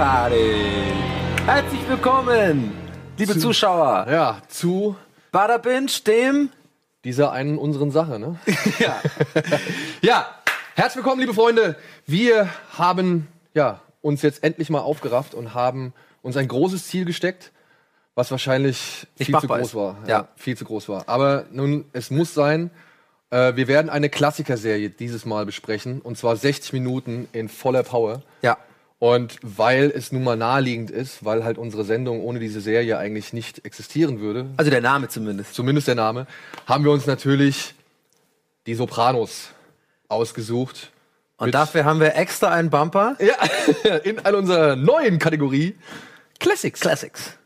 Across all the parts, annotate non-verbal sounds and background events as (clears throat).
everybody! Herzlich willkommen, liebe Zu- Zuschauer, Ja, zu Bada Binge, dem dieser einen unseren Sache, ne? (laughs) ja, Ja, herzlich willkommen, liebe Freunde. Wir haben ja, uns jetzt endlich mal aufgerafft und haben uns ein großes Ziel gesteckt, was wahrscheinlich Nicht viel zu groß ist. war. Ja. viel zu groß war. Aber nun, es muss sein. Äh, wir werden eine Klassikerserie dieses Mal besprechen. Und zwar 60 Minuten in voller Power. ja, Und weil es nun mal naheliegend ist, weil halt unsere Sendung ohne diese Serie eigentlich nicht existieren würde, also der Name zumindest. zumindest der Name, haben wir uns natürlich die Sopranos ausgesucht. Und dafür haben wir extra einen Bumper. Ja, (laughs) in einer unserer neuen Kategorie Classics. Classics.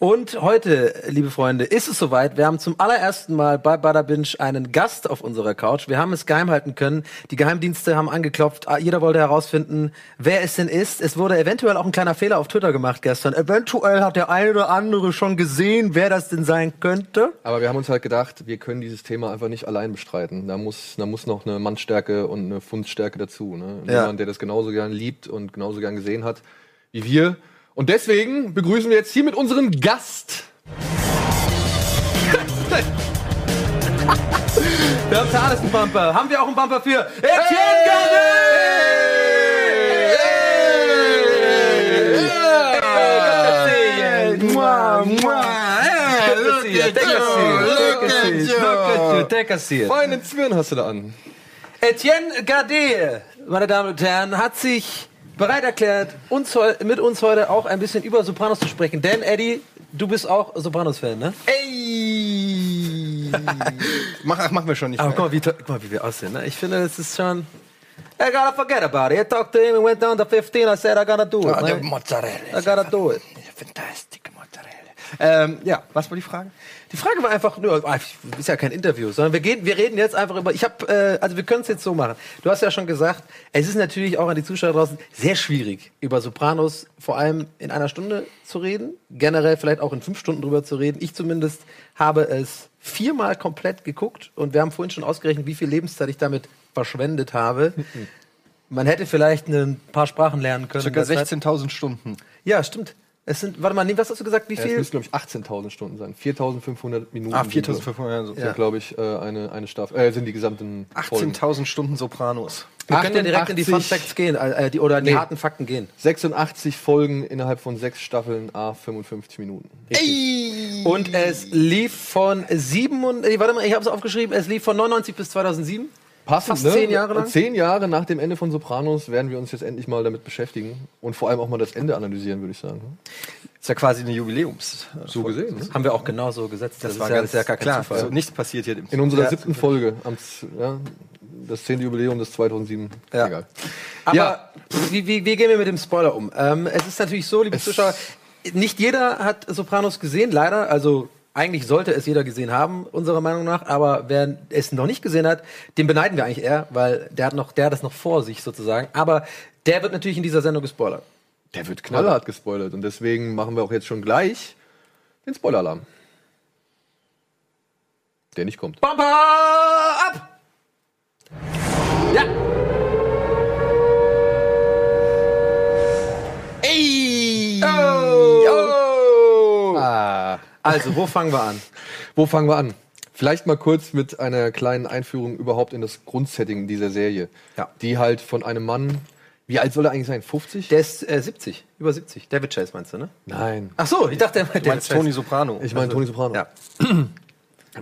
Und heute, liebe Freunde, ist es soweit. Wir haben zum allerersten Mal bei Bada Binge einen Gast auf unserer Couch. Wir haben es geheim halten können. Die Geheimdienste haben angeklopft. Ah, Jeder wollte herausfinden, wer es denn ist. Es wurde eventuell auch ein kleiner Fehler auf Twitter gemacht gestern. Eventuell hat der eine oder andere schon gesehen, wer das denn sein könnte. Aber wir haben uns halt gedacht, wir können dieses Thema einfach nicht allein bestreiten. Da muss, da muss noch eine Mannstärke und eine Fundstärke dazu. Ne? Ja. Jemand, der das genauso gern liebt und genauso gern gesehen hat wie wir. Und deswegen begrüßen wir jetzt hier mit unseren Gast. Wir haben für alles einen Bumper. Haben wir auch einen Bumper für Etienne Gardet! Seat. Feinen Zwirn hast du da an. Etienne Gardet, meine Damen und Herren, hat sich bereit erklärt, uns, mit uns heute auch ein bisschen über Sopranos zu sprechen. Denn, Eddie, du bist auch Sopranos-Fan, ne? Ey! (laughs) Mach, ach, machen wir schon nicht Aber guck mal, wie, guck mal, wie wir aussehen. Ne? Ich finde, das ist schon. I gotta forget about it. I talked to him and went down to 15. I said, I gotta do it. Man. Mozzarella. I gotta do it. Fantastic Mozzarella. Ähm, ja, was war die Frage? Die Frage war einfach nur, ah, ist ja kein Interview, sondern wir, gehen, wir reden jetzt einfach über. Ich habe, äh, also wir können es jetzt so machen. Du hast ja schon gesagt, es ist natürlich auch an die Zuschauer draußen sehr schwierig, über Sopranos vor allem in einer Stunde zu reden, generell vielleicht auch in fünf Stunden drüber zu reden. Ich zumindest habe es viermal komplett geguckt und wir haben vorhin schon ausgerechnet, wie viel Lebenszeit ich damit verschwendet habe. Man hätte vielleicht ein paar Sprachen lernen können. Circa in der Zeit. 16.000 Stunden. Ja, stimmt. Es sind, warte mal, nee, was hast du gesagt? Wie Ja, es viel? müssen, glaube ich, 18.000 Stunden sein. 4.500 Minuten. Ah, sind, 4.500. So. sind, glaube ich, äh, eine, eine Staffel. Äh, sind die gesamten Folgen. 18.000 Stunden Sopranos. Wir können ja direkt in die Fun 88 Facts gehen, äh, die, oder in die Nee. harten Fakten gehen. 86 Folgen innerhalb von sechs Staffeln, a 55 Minuten. Und es lief von sieben und, äh, warte mal, ich habe es aufgeschrieben, es lief von 99 bis 2007. Passend, Fast ne? zehn Jahre lang? Zehn Jahre nach dem Ende von Sopranos werden wir uns jetzt endlich mal damit beschäftigen und vor allem auch mal das Ende analysieren, würde ich sagen. Ist ja quasi eine Jubiläums. So gesehen. Ne? Haben wir auch genau so gesetzt. Das, ist war ja, ganz ja gar kein klar. Zufall. Also nichts passiert hier. In unserer Ja. siebten Folge, am, ja, das zehnte Jubiläum des 2007. Ja. Egal. Aber Ja. pff, wie, wie, wie gehen wir mit dem Spoiler um? Ähm, es ist natürlich so, liebe Zuschauer, nicht jeder hat Sopranos gesehen, leider. Also eigentlich sollte es jeder gesehen haben, unserer Meinung nach. Aber wer es noch nicht gesehen hat, den beneiden wir eigentlich eher, weil der hat noch, der hat das noch vor sich sozusagen. Aber der wird natürlich in dieser Sendung gespoilert. Der wird knallhart gespoilert und deswegen machen wir auch jetzt schon gleich den Spoiler-Alarm. Der nicht kommt. Bumper ab! Ja! Also, wo fangen wir an? (laughs) Wo fangen wir an? Vielleicht mal kurz mit einer kleinen Einführung überhaupt in das Grundsetting dieser Serie. Ja. Die halt von einem Mann, wie alt soll er eigentlich sein? 50? Der ist äh, 70, über 70. David Chase meinst du, ne? Nein. Ach so, ich dachte, der meint David Tony Chase. Soprano. Ich meine Tony Soprano. Ja. (clears throat)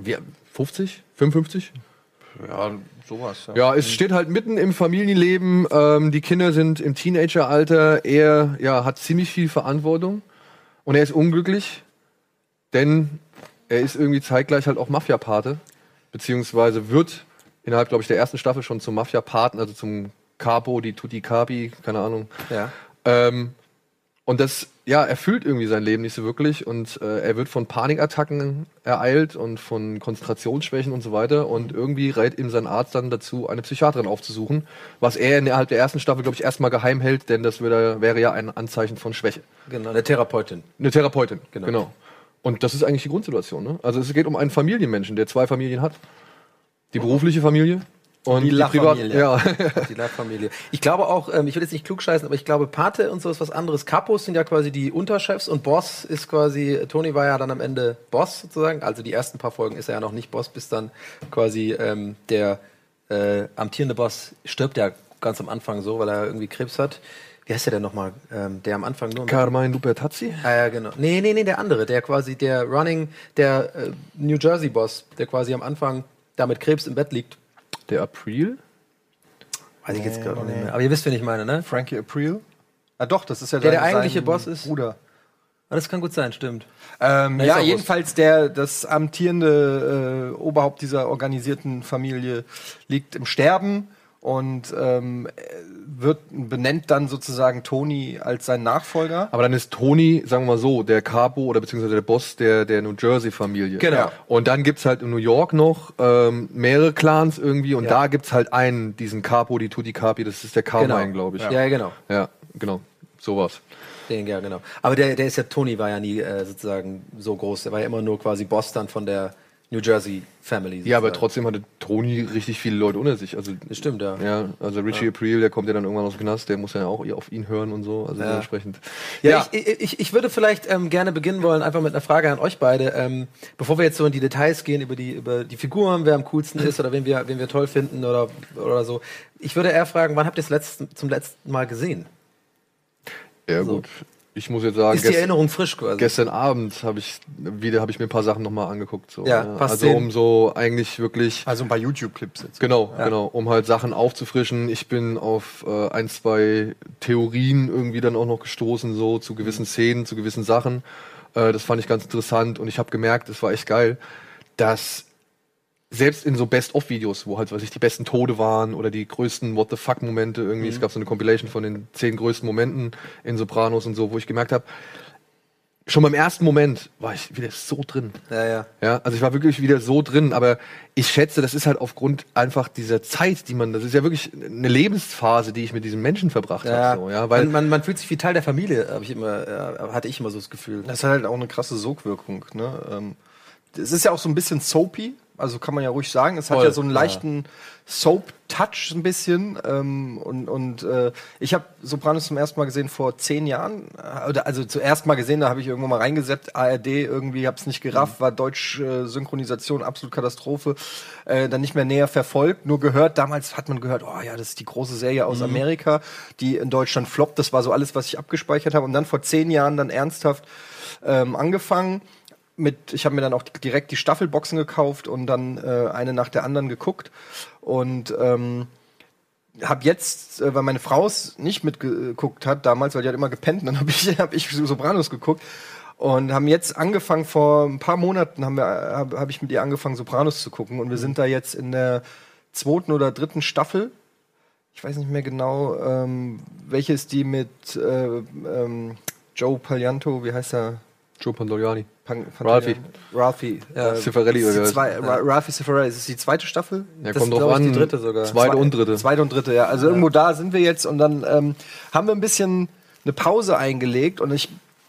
Wie, 50? 55? ja, sowas. Ja. Ja, es steht halt mitten im Familienleben. Ähm, die Kinder sind im Teenageralter. Er ja, hat ziemlich viel Verantwortung und er ist unglücklich, denn er ist irgendwie zeitgleich halt auch Mafia-Pate, beziehungsweise wird innerhalb, glaube ich, der ersten Staffel schon zum Mafia-Paten, also zum Capo, die Tutti Capi, keine Ahnung. Ja. Ähm, und das, ja, erfüllt irgendwie sein Leben nicht so wirklich und äh, er wird von Panikattacken ereilt und von Konzentrationsschwächen und so weiter und irgendwie rät ihm sein Arzt dann dazu, eine Psychiaterin aufzusuchen, was er innerhalb der ersten Staffel, glaube ich, erstmal geheim hält, denn das würde, wäre ja ein Anzeichen von Schwäche. Genau, eine Therapeutin. Eine Therapeutin, Genau. genau. Und das ist eigentlich die Grundsituation. Ne? Also es geht um einen Familienmenschen, der zwei Familien hat. Die berufliche Familie Und Die La Privat- ja. (laughs) Die Live-Familie. Ich glaube auch, ähm, ich will jetzt nicht klugscheißen, aber ich glaube, Pate und so ist was anderes. Capos sind ja quasi die Unterchefs und Boss ist quasi, Tony war ja dann am Ende Boss sozusagen. Also die ersten paar Folgen ist er ja noch nicht Boss, bis dann quasi ähm, der äh, amtierende Boss stirbt ja ganz am Anfang so, weil er irgendwie Krebs hat. Wie heißt der denn nochmal? Ähm, der am Anfang nur. Carmine Lupertazzi? Ah, ja, genau. Nee, nee, nee, der andere, der quasi, der Running, der äh, New Jersey Boss, der quasi am Anfang da mit Krebs im Bett liegt. Der April? Weiß ich jetzt gerade auch nicht mehr. Aber ihr wisst, wen ich meine, ne? Frankie April? Ah doch, das ist ja Der, der eigentliche sein Boss ist? Bruder. Ah, Das kann gut sein, stimmt. Ähm, ja, jedenfalls der das amtierende äh, Oberhaupt dieser organisierten Familie liegt im Sterben und ähm, wird benennt dann sozusagen Tony als sein Nachfolger. Aber dann ist Tony, sagen wir mal so, der Capo oder beziehungsweise der Boss der, der New Jersey-Familie. Genau. Und dann gibt's halt in New York noch ähm, mehrere Clans irgendwie und Ja. da gibt's halt einen, diesen Capo, die Tutti Capi, das ist der Carmine, glaube ich. Ja, ja, genau. Ja, genau. Sowas. Den, ja, genau. Aber der, der ist ja, Tony war ja nie äh, sozusagen so groß. Der war ja immer nur quasi Boss dann von der New Jersey Family. Ja, aber trotzdem hatte Tony richtig viele Leute unter sich. Also, Das stimmt, ja. ja, also Richie April, der kommt ja dann irgendwann aus dem Knast, der muss ja auch auf ihn hören und so. Also Ja. dementsprechend. Ja, Ich, ich, ich würde vielleicht ähm, gerne beginnen wollen, einfach mit einer Frage an euch beide. Ähm, bevor wir jetzt so in die Details gehen, über die, über die Figuren, wer am coolsten ist oder wen wir, wen wir toll finden oder, oder so. Ich würde eher fragen, wann habt ihr es letzten, zum letzten Mal gesehen? Ja, So. gut. Ich muss jetzt sagen, Ist die gest- Erinnerung frisch quasi? gestern Abend habe ich wieder habe ich mir ein paar Sachen nochmal angeguckt. So, Ja, paar also Szenen. um so eigentlich wirklich Also ein paar YouTube-Clips jetzt. Genau, genau, um halt Sachen aufzufrischen. Ich bin auf äh, ein, zwei Theorien irgendwie dann auch noch gestoßen, so zu gewissen Szenen, zu gewissen Sachen. Äh, das fand ich ganz interessant und ich habe gemerkt, es war echt geil, dass selbst in so Best-of-Videos, wo halt, was ich, die besten Tode waren oder die größten What the fuck-Momente irgendwie, es gab so eine Compilation von den zehn größten Momenten in Sopranos und so, wo ich gemerkt habe, schon beim ersten Moment war ich wieder so drin. Ja, ja. Ja, also ich war wirklich wieder so drin, aber ich schätze, das ist halt aufgrund einfach dieser Zeit, die man, das ist ja wirklich eine Lebensphase, die ich mit diesem Menschen verbracht Ja, habe. So, ja, weil man, man, man fühlt sich wie Teil der Familie, habe ich immer, ja, hatte ich immer so das Gefühl. Das hat halt auch eine krasse Sogwirkung. Ne? Ähm, es ist ja auch so ein bisschen soapy, also kann man ja ruhig sagen. Es hat Voll, ja so einen ja. leichten Soap-Touch ein bisschen. Ähm, und und äh, ich habe Sopranos zum ersten Mal gesehen vor zehn Jahren. Äh, Oder, also zuerst mal gesehen, da habe ich irgendwo mal reingeseppt, ARD, irgendwie habe es nicht gerafft, war Deutsch-Synchronisation, absolut Katastrophe. Äh, dann nicht mehr näher verfolgt, nur gehört. Damals hat man gehört, oh ja, das ist die große Serie aus Amerika, die in Deutschland floppt. Das war so alles, was ich abgespeichert habe. Und dann vor zehn Jahren dann ernsthaft ähm, angefangen mit, ich habe mir dann auch direkt die Staffelboxen gekauft und dann äh, eine nach der anderen geguckt und ähm, habe jetzt, äh, weil meine Frau es nicht mitgeguckt hat damals, weil die hat immer gepennt, dann habe ich, (laughs) hab ich Sopranos geguckt und haben jetzt angefangen vor ein paar Monaten habe hab ich mit ihr angefangen Sopranos zu gucken und wir sind da jetzt in der zweiten oder dritten Staffel. Ich weiß nicht mehr genau, ähm, welche ist die mit äh, ähm, Joe Paglianto, wie heißt er? Joe Pandoliani. Pan Ralphie. Ralphie. Ja, äh, Cifarelli ist oder- zwei, Ra Ralphie Cifarelli. Ist es die zweite Staffel? Ja, Das kommt ist, drauf an. die dritte sogar. Zweite Zwei- und dritte. Zweite und dritte, ja. Also irgendwo da sind wir jetzt und dann ähm, haben wir ein bisschen eine Pause eingelegt und ich,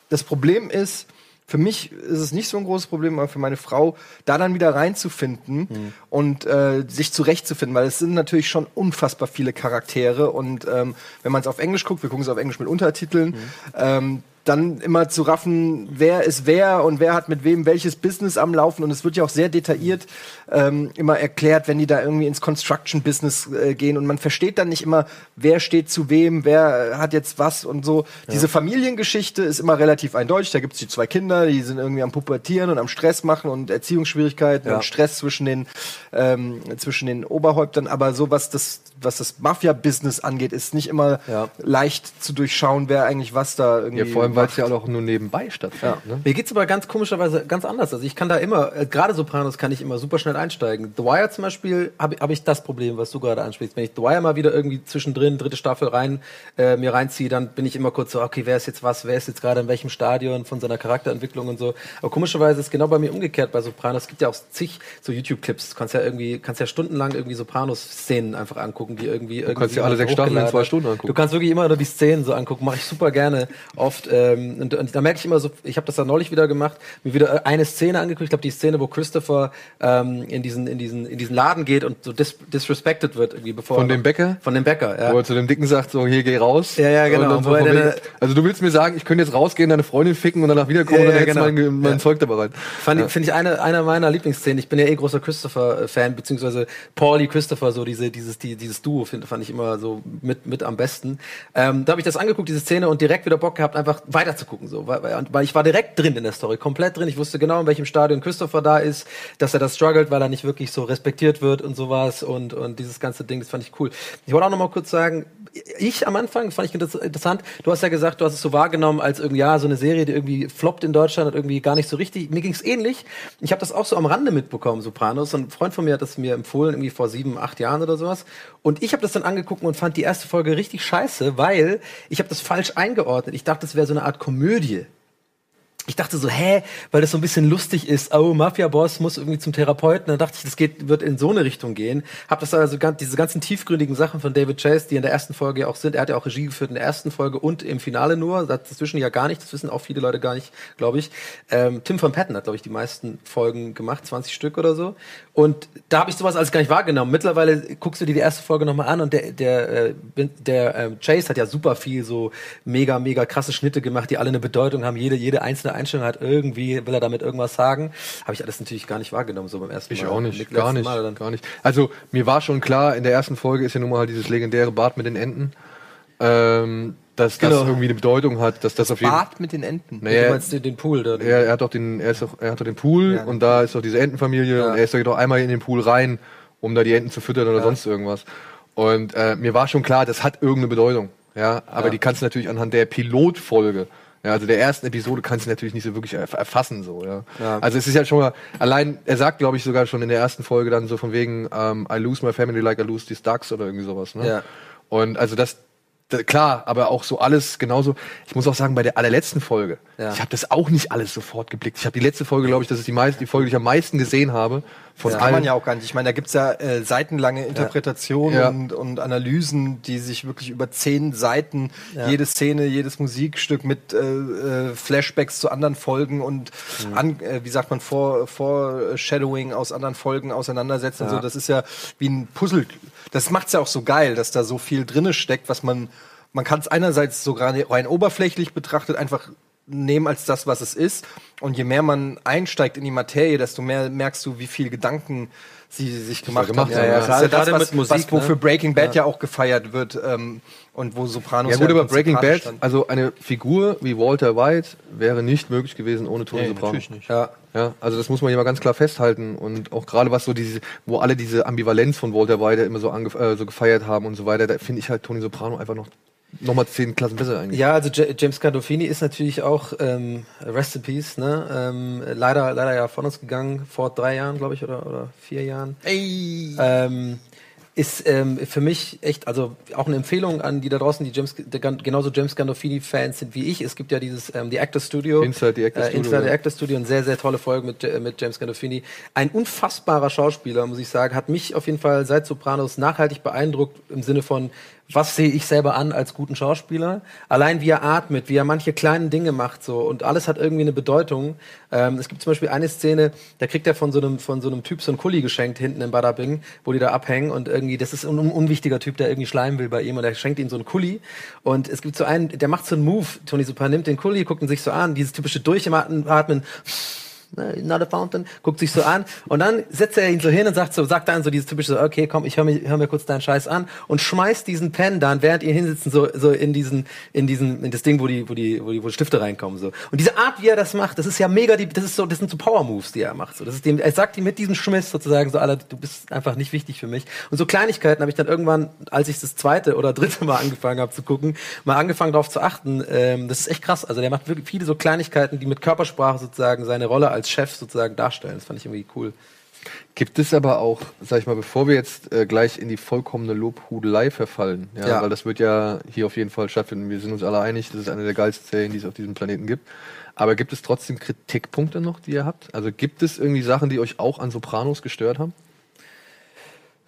das Problem ist, für mich ist es nicht so ein großes Problem, aber für meine Frau, da dann wieder reinzufinden Hm. und äh, sich zurechtzufinden, weil es sind natürlich schon unfassbar viele Charaktere und ähm, wenn man es auf Englisch guckt, wir gucken es auf Englisch mit Untertiteln, Hm. ähm, dann immer zu raffen, wer ist wer und wer hat mit wem welches Business am Laufen und es wird ja auch sehr detailliert ähm, immer erklärt, wenn die da irgendwie ins Construction Business äh, gehen und man versteht dann nicht immer, wer steht zu wem, wer äh, hat jetzt was und so. Diese Familiengeschichte ist immer relativ eindeutig. Da gibt's die zwei Kinder, die sind irgendwie am Pubertieren und am Stress machen und Erziehungsschwierigkeiten Ja. und Stress zwischen den ähm, zwischen den Oberhäuptern. Aber so was das was das Mafia-Business angeht, ist nicht immer Ja. leicht zu durchschauen, wer eigentlich was da irgendwie Ja, weil es ja auch nur nebenbei stattfindet. Ne? Mir geht's aber ganz komischerweise ganz anders. Also ich kann da immer, äh, gerade Sopranos kann ich immer super schnell einsteigen. The Wire zum Beispiel habe hab ich das Problem, was du gerade ansprichst. Wenn ich The Wire mal wieder irgendwie zwischendrin, dritte Staffel rein, äh, mir reinziehe, dann bin ich immer kurz so, okay, wer ist jetzt was, wer ist jetzt gerade in welchem Stadion von seiner Charakterentwicklung und so. Aber komischerweise ist genau bei mir umgekehrt bei Sopranos. Es gibt ja auch zig so YouTube-Clips. Du kannst ja irgendwie, kannst ja stundenlang irgendwie Sopranos-Szenen einfach angucken, die irgendwie irgendwie kannst dir alle sechs Staffeln in zwei. Stunden angucken. Du kannst wirklich immer nur die Szenen so angucken. Mache ich super gerne oft. Äh, ähm, und, und da merke ich immer so, ich habe das da neulich wieder gemacht, mir wieder äh, eine Szene angeguckt, ich glaube die Szene, wo Christopher ähm, in diesen in diesen in diesen Laden geht und so dis disrespected wird irgendwie bevor Von dem Bäcker? von dem Bäcker, ja. Wo er zu dem Dicken sagt, so, hier, geh raus. Ja, ja, genau. Dann so dann, äh, also du willst mir sagen, ich könnte jetzt rausgehen, deine Freundin ficken und danach wiederkommen Ja, und dann ja, hättest genau. du mein, mein Ja. Zeug da bereit. Fand ich- Finde ich eine, eine meiner Lieblingsszenen. Ich bin ja eh großer Christopher-Fan, beziehungsweise Paulie Christopher, so diese, dieses, die, dieses Duo find, fand ich immer so mit, mit am besten. Ähm, da habe ich das angeguckt, diese Szene, und direkt wieder Bock gehabt, einfach weiterzugucken. So. Weil, weil- ich war direkt drin in der Story, komplett drin. Ich wusste genau, in welchem Stadion Christopher da ist, dass er das struggelt, weil er nicht wirklich so respektiert wird und sowas und, und dieses ganze Ding, das fand ich cool. Ich wollte auch noch mal kurz sagen, ich am Anfang, fand ich inter- interessant, du hast ja gesagt, du hast es so wahrgenommen als irgendwie, ja, so eine Serie, die irgendwie floppt in Deutschland und irgendwie gar nicht so richtig. Mir ging es ähnlich. Ich habe das auch so am Rande mitbekommen, Sopranos. Ein Freund von mir hat das mir empfohlen, irgendwie vor sieben, acht Jahren oder sowas. Und ich habe das dann angeguckt und fand die erste Folge richtig scheiße, weil ich habe das falsch eingeordnet. Ich dachte, das wäre so eine Art Komödie. Ich dachte so, hä, weil das so ein bisschen lustig ist, oh, Mafia-Boss muss irgendwie zum Therapeuten. Dann dachte ich, das geht, wird in so eine Richtung gehen. Hab das also ganz, diese ganzen tiefgründigen Sachen von David Chase, die in der ersten Folge ja auch sind. Er hat ja auch Regie geführt in der ersten Folge und im Finale nur. Dazwischen ja gar nicht. Das wissen auch viele Leute gar nicht, glaube ich. Ähm, Tim van Patten hat, glaube ich, die meisten Folgen gemacht, 20 Stück oder so. Und da habe ich sowas alles gar nicht wahrgenommen. Mittlerweile guckst du dir die erste Folge nochmal an und der, der, äh, bin- der ähm, Chase hat ja super viel so mega, mega krasse Schnitte gemacht, die alle eine Bedeutung haben. Jede, jede einzelne Einstellung hat irgendwie, will er damit irgendwas sagen. Habe ich alles natürlich gar nicht wahrgenommen, so beim ersten Ich Mal. auch nicht, gar nicht, Mal dann. gar nicht. Also mir war schon klar, in der ersten Folge ist ja nun mal halt dieses legendäre Bad mit den Enten, ähm, dass das Genau. irgendwie eine Bedeutung hat, dass das auf jeden Fall. Bart mit den Enten. Du Naja, meinst den, den Pool da? er, er hat doch den, er, ist doch, er hat doch den Pool Ja, und da ist doch diese Entenfamilie Ja. und er ist doch doch einmal in den Pool rein, um da die Enten zu füttern oder sonst irgendwas. Und äh, mir war schon klar, das hat irgendeine Bedeutung. Ja, aber Ja. die kannst du natürlich anhand der Pilotfolge, ja, also der ersten Episode kannst du natürlich nicht so wirklich erf- erfassen so, ja. Ja. Also es ist ja schon mal allein, er sagt glaube ich sogar schon in der ersten Folge dann so von wegen ähm, I lose my family like I lose these ducks oder irgendwie sowas, ne? Ja. Und also das da- klar, aber auch so alles genauso. Ich muss auch sagen, bei der allerletzten Folge, Ja. ich habe das auch nicht alles sofort geblickt. Ich habe die letzte Folge, glaube ich, das ist die, meist, die Folge, die ich am meisten gesehen habe von Das kann man ja auch gar nicht. Ich meine, da gibt's ja äh, seitenlange Interpretationen Ja. Und, und Analysen, die sich wirklich über zehn Seiten Ja. jede Szene, jedes Musikstück mit äh, äh, Flashbacks zu anderen Folgen und Mhm. an, äh, wie sagt man, vor, Foreshadowing aus anderen Folgen auseinandersetzen. Ja. So. Das ist ja wie ein Puzzle. Das macht's ja auch so geil, dass da so viel drinne steckt, was man man kann es einerseits so rein oberflächlich betrachtet einfach nehmen als das, was es ist. Und je mehr man einsteigt in die Materie, desto mehr merkst du, wie viel Gedanken sie sich gemacht, gemacht haben. haben, ja. Das ist ja das, Gerade was, mit Musik, was wofür ne? Breaking Bad ja. auch gefeiert wird ähm, und wo Sopranos Ja gut, im aber Prinzip Breaking Bad, stand. also eine Figur wie Walter White wäre nicht möglich gewesen ohne Tony Nee, Soprano. natürlich nicht. Ja. Ja, also das muss man hier mal ganz klar festhalten und auch gerade was so diese, wo alle diese Ambivalenz von Walter White immer so, äh, so gefeiert haben und so weiter, da finde ich halt Tony Soprano einfach noch noch mal zehn Klassen besser eigentlich. Ja, also J James Gandolfini ist natürlich auch ähm, Peace, ne? Ähm, leider, leider ja von uns gegangen vor drei Jahren, glaube ich, oder, oder vier Jahren. Ähm, ist ähm, für mich echt, also auch eine Empfehlung an die da draußen, die James, genauso James Gandolfini-Fans sind wie ich. Es gibt ja dieses ähm, The Actor Studio. Inside the Actor äh, Studio, Inside the. Actor Studio, eine sehr, sehr tolle Folge mit, Ja- mit James Gandolfini. Ein unfassbarer Schauspieler, muss ich sagen. Hat mich auf jeden Fall seit Sopranos nachhaltig beeindruckt im Sinne von, was sehe ich selber an als guten Schauspieler? Allein wie er atmet, wie er manche kleinen Dinge macht so und alles hat irgendwie eine Bedeutung. Ähm, es gibt zum Beispiel eine Szene, da kriegt er von so einem von so einem Typ so einen Kuli geschenkt hinten in Badabing, wo die da abhängen und irgendwie das ist ein un unwichtiger Typ, der irgendwie schleimen will bei ihm und er schenkt ihm so einen Kuli und es gibt so einen, der macht so einen Move, Tony Super nimmt den Kuli, guckt ihn sich so an, dieses typische Durchatmen not a fountain, guckt sich so an und dann setzt er ihn so hin und sagt so, sagt dann so dieses typische, okay, komm, ich höre mir, hör mir kurz deinen Scheiß an und schmeißt diesen Pen dann, während ihn hinsitzen, so, so in diesen, in diesen, in das Ding, wo die, wo die, wo die, wo die Stifte reinkommen, so. Und diese Art, wie er das macht, das ist ja mega, die, das ist so, das sind so Power Moves, die er macht, so. Das ist dem, er sagt ihm mit diesem Schmiss sozusagen so, Alter, du bist einfach nicht wichtig für mich. Und so Kleinigkeiten habe ich dann irgendwann, als ich das zweite oder dritte Mal angefangen habe zu gucken, mal angefangen darauf zu achten. Ähm, das ist echt krass. Also der macht wirklich viele so Kleinigkeiten, die mit Körpersprache sozusagen seine Rolle als Chef sozusagen darstellen. Das fand ich irgendwie cool. Gibt es aber auch, sag ich mal, bevor wir jetzt äh, gleich in die vollkommene Lobhudelei verfallen, ja, Ja. weil das wird ja hier auf jeden Fall stattfinden. Wir sind uns alle einig, das ist eine der geilsten Serien, die es auf diesem Planeten gibt. Aber gibt es trotzdem Kritikpunkte noch, die ihr habt? Also gibt es irgendwie Sachen, die euch auch an Sopranos gestört haben?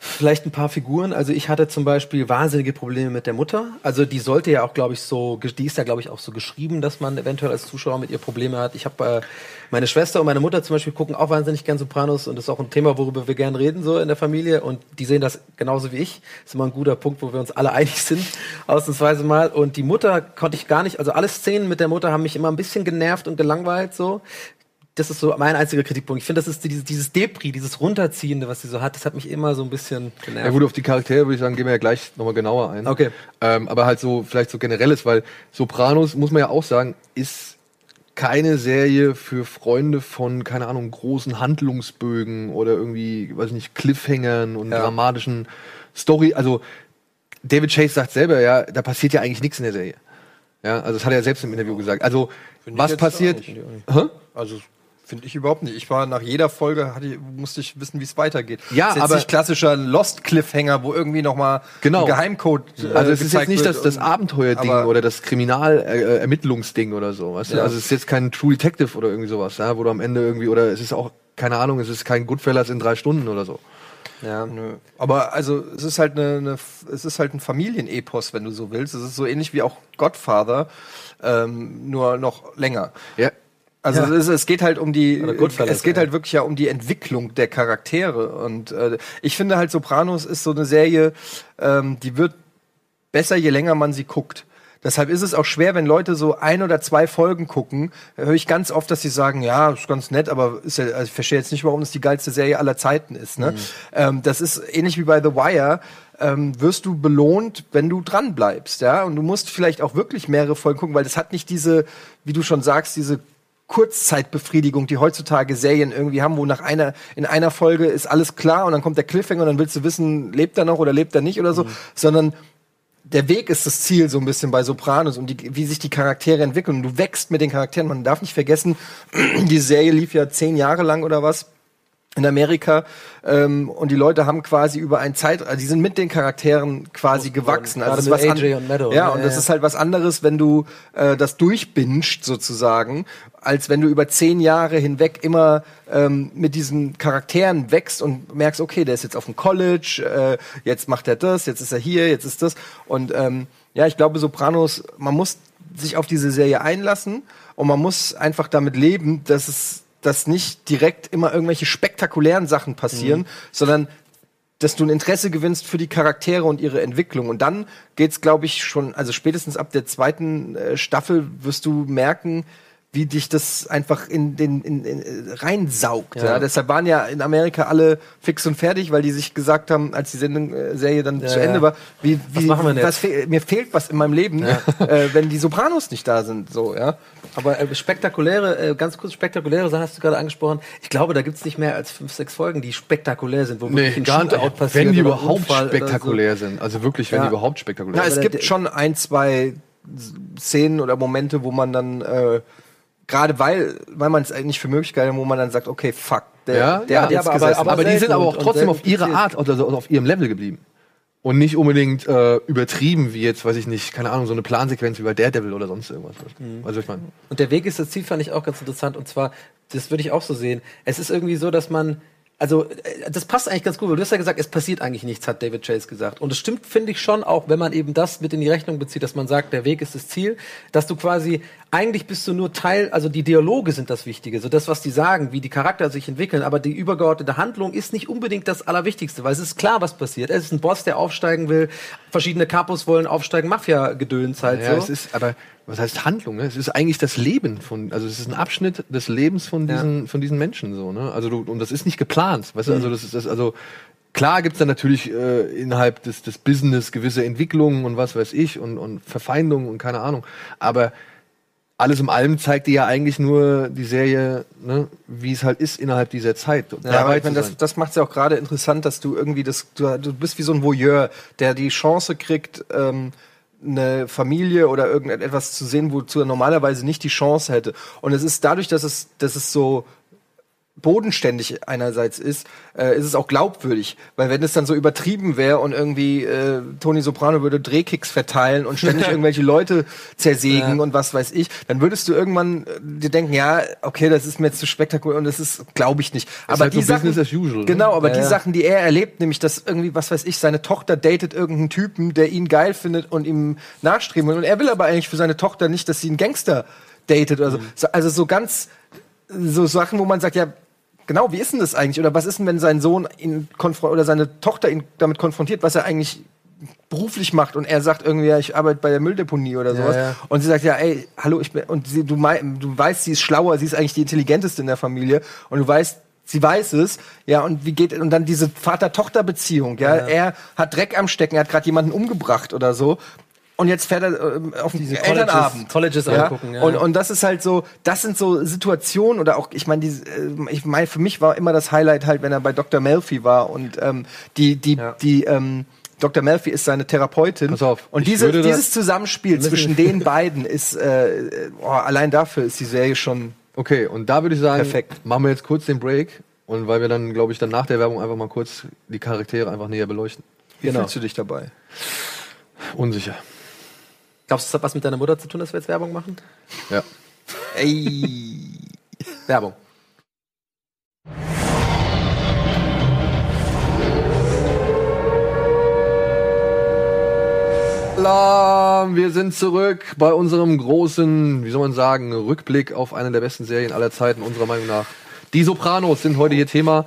Vielleicht ein paar Figuren. Also ich hatte zum Beispiel wahnsinnige Probleme mit der Mutter. Also die sollte ja auch, glaube ich, so, die ist ja, glaube ich, auch so geschrieben, dass man eventuell als Zuschauer mit ihr Probleme hat. Ich habe äh, meine Schwester und meine Mutter zum Beispiel gucken auch wahnsinnig gern Sopranos und das ist auch ein Thema, worüber wir gern reden so in der Familie und die sehen das genauso wie ich. Ist immer ein guter Punkt, wo wir uns alle (laughs) einig sind, ausnahmsweise mal. Und die Mutter konnte ich gar nicht, also alle Szenen mit der Mutter haben mich immer ein bisschen genervt und gelangweilt so das ist so mein einziger Kritikpunkt. Ich finde, das ist dieses, dieses Depri, dieses Runterziehende, was sie so hat, das hat mich immer so ein bisschen genervt. Ja gut, auf die Charaktere würde ich sagen, gehen wir ja gleich nochmal genauer ein. Okay. Ähm, aber halt so, vielleicht so generelles, weil Sopranos, muss man ja auch sagen, ist keine Serie für Freunde von, keine Ahnung, großen Handlungsbögen oder irgendwie, weiß ich nicht, Cliffhängern und Ja. dramatischen Story. Also David Chase sagt selber, ja, da passiert ja eigentlich nichts in der Serie. Ja, also das hat er selbst im Interview gesagt. Also Find was passiert? Also finde ich überhaupt nicht. Ich war nach jeder Folge hatte musste ich wissen, wie es weitergeht. Ja, ist jetzt aber- nicht klassischer Lost Cliffhanger, wo irgendwie noch mal Genau. ein Geheimcode. äh, Also es ist jetzt nicht das, das Abenteuerding oder das Kriminal-Ermittlungsding oder so. Weißt du? Ja. Also es ist jetzt kein True Detective oder irgendwie sowas, ja, wo du am Ende irgendwie, oder es ist auch, keine Ahnung, es ist kein Goodfellas in drei Stunden oder so. ja. Nö. Aber also es ist halt eine, eine es ist halt ein Familienepos, wenn du so willst. Es ist so ähnlich wie auch Godfather, ähm, nur noch länger. Ja. Also Ja. es, es geht halt um die, es geht halt wirklich ja um die Entwicklung der Charaktere und äh, ich finde halt Sopranos ist so eine Serie, ähm, die wird besser je länger man sie guckt. Deshalb ist es auch schwer, wenn Leute so ein oder zwei Folgen gucken, höre ich ganz oft, dass sie sagen, ja, ist ganz nett, aber ist ja, also ich verstehe jetzt nicht, warum es die geilste Serie aller Zeiten ist. Ne? Ähm, das ist ähnlich wie bei The Wire. Ähm, wirst du belohnt, wenn du dran bleibst, ja? Und du musst vielleicht auch wirklich mehrere Folgen gucken, weil das hat nicht diese, wie du schon sagst, diese Kurzzeitbefriedigung, die heutzutage Serien irgendwie haben, wo nach einer, in einer Folge ist alles klar und dann kommt der Cliffhanger und dann willst du wissen, lebt er noch oder lebt er nicht oder so, sondern der Weg ist das Ziel so ein bisschen bei Sopranos und die, wie sich die Charaktere entwickeln. Und du wächst mit den Charakteren. Man darf nicht vergessen, (clears throat) die Serie lief ja zehn Jahre lang oder was in Amerika ähm, und die Leute haben quasi über ein Zeit, also die sind mit den Charakteren quasi gewachsen. Also das ist was AJ an- und Meadow, Ja, ne? und Ja, das ja. ist halt was anderes, wenn du äh, das durchbinscht sozusagen, als wenn du über zehn Jahre hinweg immer ähm, mit diesen Charakteren wächst und merkst, okay, der ist jetzt auf dem College, äh, jetzt macht er das, jetzt ist er hier, jetzt ist das. Und ähm, ja, ich glaube, Sopranos, man muss sich auf diese Serie einlassen und man muss einfach damit leben, dass es dass nicht direkt immer irgendwelche spektakulären Sachen passieren, sondern dass du ein Interesse gewinnst für die Charaktere und ihre Entwicklung. Und dann geht's, glaube ich, schon, also spätestens ab der zweiten äh, Staffel wirst du merken, wie dich das einfach in den in, in, äh, reinsaugt. Ja. Ja. Deshalb waren ja in Amerika alle fix und fertig, weil die sich gesagt haben, als die Sendung, äh, Serie dann zu ja. Ende war, wie, wie machen wir denn was fe mir fehlt was in meinem Leben, (laughs) äh, wenn die Sopranos nicht da sind. So, ja. Aber äh, spektakuläre, äh, ganz kurz spektakuläre Sachen hast du gerade angesprochen. Ich glaube, da gibt's nicht mehr als fünf, sechs Folgen, die spektakulär sind, wo wirklich ein Shootout passiert. wenn die überhaupt Unfall spektakulär sind. Also wirklich, wenn Ja. die überhaupt spektakulär Ja, sind. es Aber gibt schon ein, zwei Szenen oder Momente, wo man dann äh, gerade weil weil man es nicht für möglich gehalten hat, wo man dann sagt, okay, fuck, der, Ja, der ja, hat jetzt aber- gesessen. aber- Aber die sind aber auch trotzdem auf ihre. Art, also auf ihrem Level geblieben. Und nicht unbedingt äh, übertrieben, wie jetzt, weiß ich nicht, keine Ahnung, so eine Plansequenz wie bei Daredevil oder sonst irgendwas. Mhm. Also ich meine, Und der Weg ist das Ziel, fand ich auch ganz interessant. Und zwar, das würde ich auch so sehen. Es ist irgendwie so, dass man, also äh, das passt eigentlich ganz gut, weil du hast ja gesagt, es passiert eigentlich nichts, hat David Chase gesagt. Und es stimmt, finde ich schon, auch wenn man eben das mit in die Rechnung bezieht, dass man sagt, der Weg ist das Ziel, dass du quasi, eigentlich bist du nur Teil, also die Dialoge sind das Wichtige, so das, was die sagen, wie die Charakter sich entwickeln, aber die übergeordnete Handlung ist nicht unbedingt das Allerwichtigste, weil es ist klar, was passiert. Es ist ein Boss, der aufsteigen will, verschiedene Kapos wollen aufsteigen, Mafia-Gedöns halt ja, so. es ist, aber was heißt Handlung? Ne? Es ist eigentlich das Leben von, also es ist ein Abschnitt des Lebens von Ja. diesen, von diesen Menschen so. Ne? Also du, und das ist nicht geplant, weißt du? Mhm. Also das ist das, also klar gibt's da natürlich äh, innerhalb des, des Business gewisse Entwicklungen und was weiß ich und, und Verfeindungen und keine Ahnung. Aber alles im allem zeigt dir ja eigentlich nur die Serie, ne, wie es halt ist innerhalb dieser Zeit. Ja, aber ich meine, das, das macht es ja auch gerade interessant, dass du irgendwie das, du, du bist wie so ein Voyeur, der die Chance kriegt, ähm, eine Familie oder irgendetwas zu sehen, wozu er normalerweise nicht die Chance hätte. Und es ist dadurch, dass es, dass es so bodenständig einerseits ist, äh, ist es auch glaubwürdig. Weil wenn es dann so übertrieben wäre und irgendwie äh, Tony Soprano würde Drehkicks verteilen und ständig (laughs) irgendwelche Leute zersägen Ja. und was weiß ich, dann würdest du irgendwann äh, dir denken, ja, okay, das ist mir jetzt zu spektakulär und das ist, glaube ich nicht. Aber halt die so Sachen, usual, ne? genau, aber Ja, die ja. Sachen, die er erlebt, nämlich dass irgendwie, was weiß ich, seine Tochter datet irgendeinen Typen, der ihn geil findet und ihm nachstreben will. Und er will aber eigentlich für seine Tochter nicht, dass sie einen Gangster datet oder so. Mhm. so. Also so ganz so Sachen, wo man sagt, ja, genau, wie ist denn das eigentlich? Oder was ist denn, wenn sein Sohn ihn oder seine Tochter ihn damit konfrontiert, was er eigentlich beruflich macht und er sagt irgendwie, ja, ich arbeite bei der Mülldeponie oder sowas. ja. Und sie sagt, ja, ey, hallo, ich bin, und sie, du, du weißt, sie ist schlauer, sie ist eigentlich die intelligenteste in der Familie und du weißt, sie weiß es, ja, und wie geht, und dann diese Vater-Tochter-Beziehung, ja? er hat Dreck am Stecken, er hat gerade jemanden umgebracht oder so. Und jetzt fährt er ähm, auf den Diese Elternabend. Colleges, Colleges Ja? angucken. Ja. Und, und das ist halt so, das sind so Situationen oder auch, ich meine, äh, ich meine, für mich war immer das Highlight halt, wenn er bei Dr. Melfi war und ähm, die, die, Ja. die, ähm, Dr. Melfi ist seine Therapeutin. Pass auf, Und diese, dieses Zusammenspiel zwischen den beiden ist, äh, äh, oh, allein dafür ist die Serie schon. Okay, und da würde ich sagen, Perfekt. machen wir jetzt kurz den Break und weil wir dann, glaube ich, dann nach der Werbung einfach mal kurz die Charaktere einfach näher beleuchten. Wie Genau. fühlst du dich dabei? Unsicher. Glaubst du, das hat was mit deiner Mutter zu tun, dass wir jetzt Werbung machen? Ja. Ey. Werbung. Alarm! Wir sind zurück bei unserem großen, wie soll man sagen, Rückblick auf eine der besten Serien aller Zeiten, unserer Meinung nach. Die Sopranos sind heute hier Thema.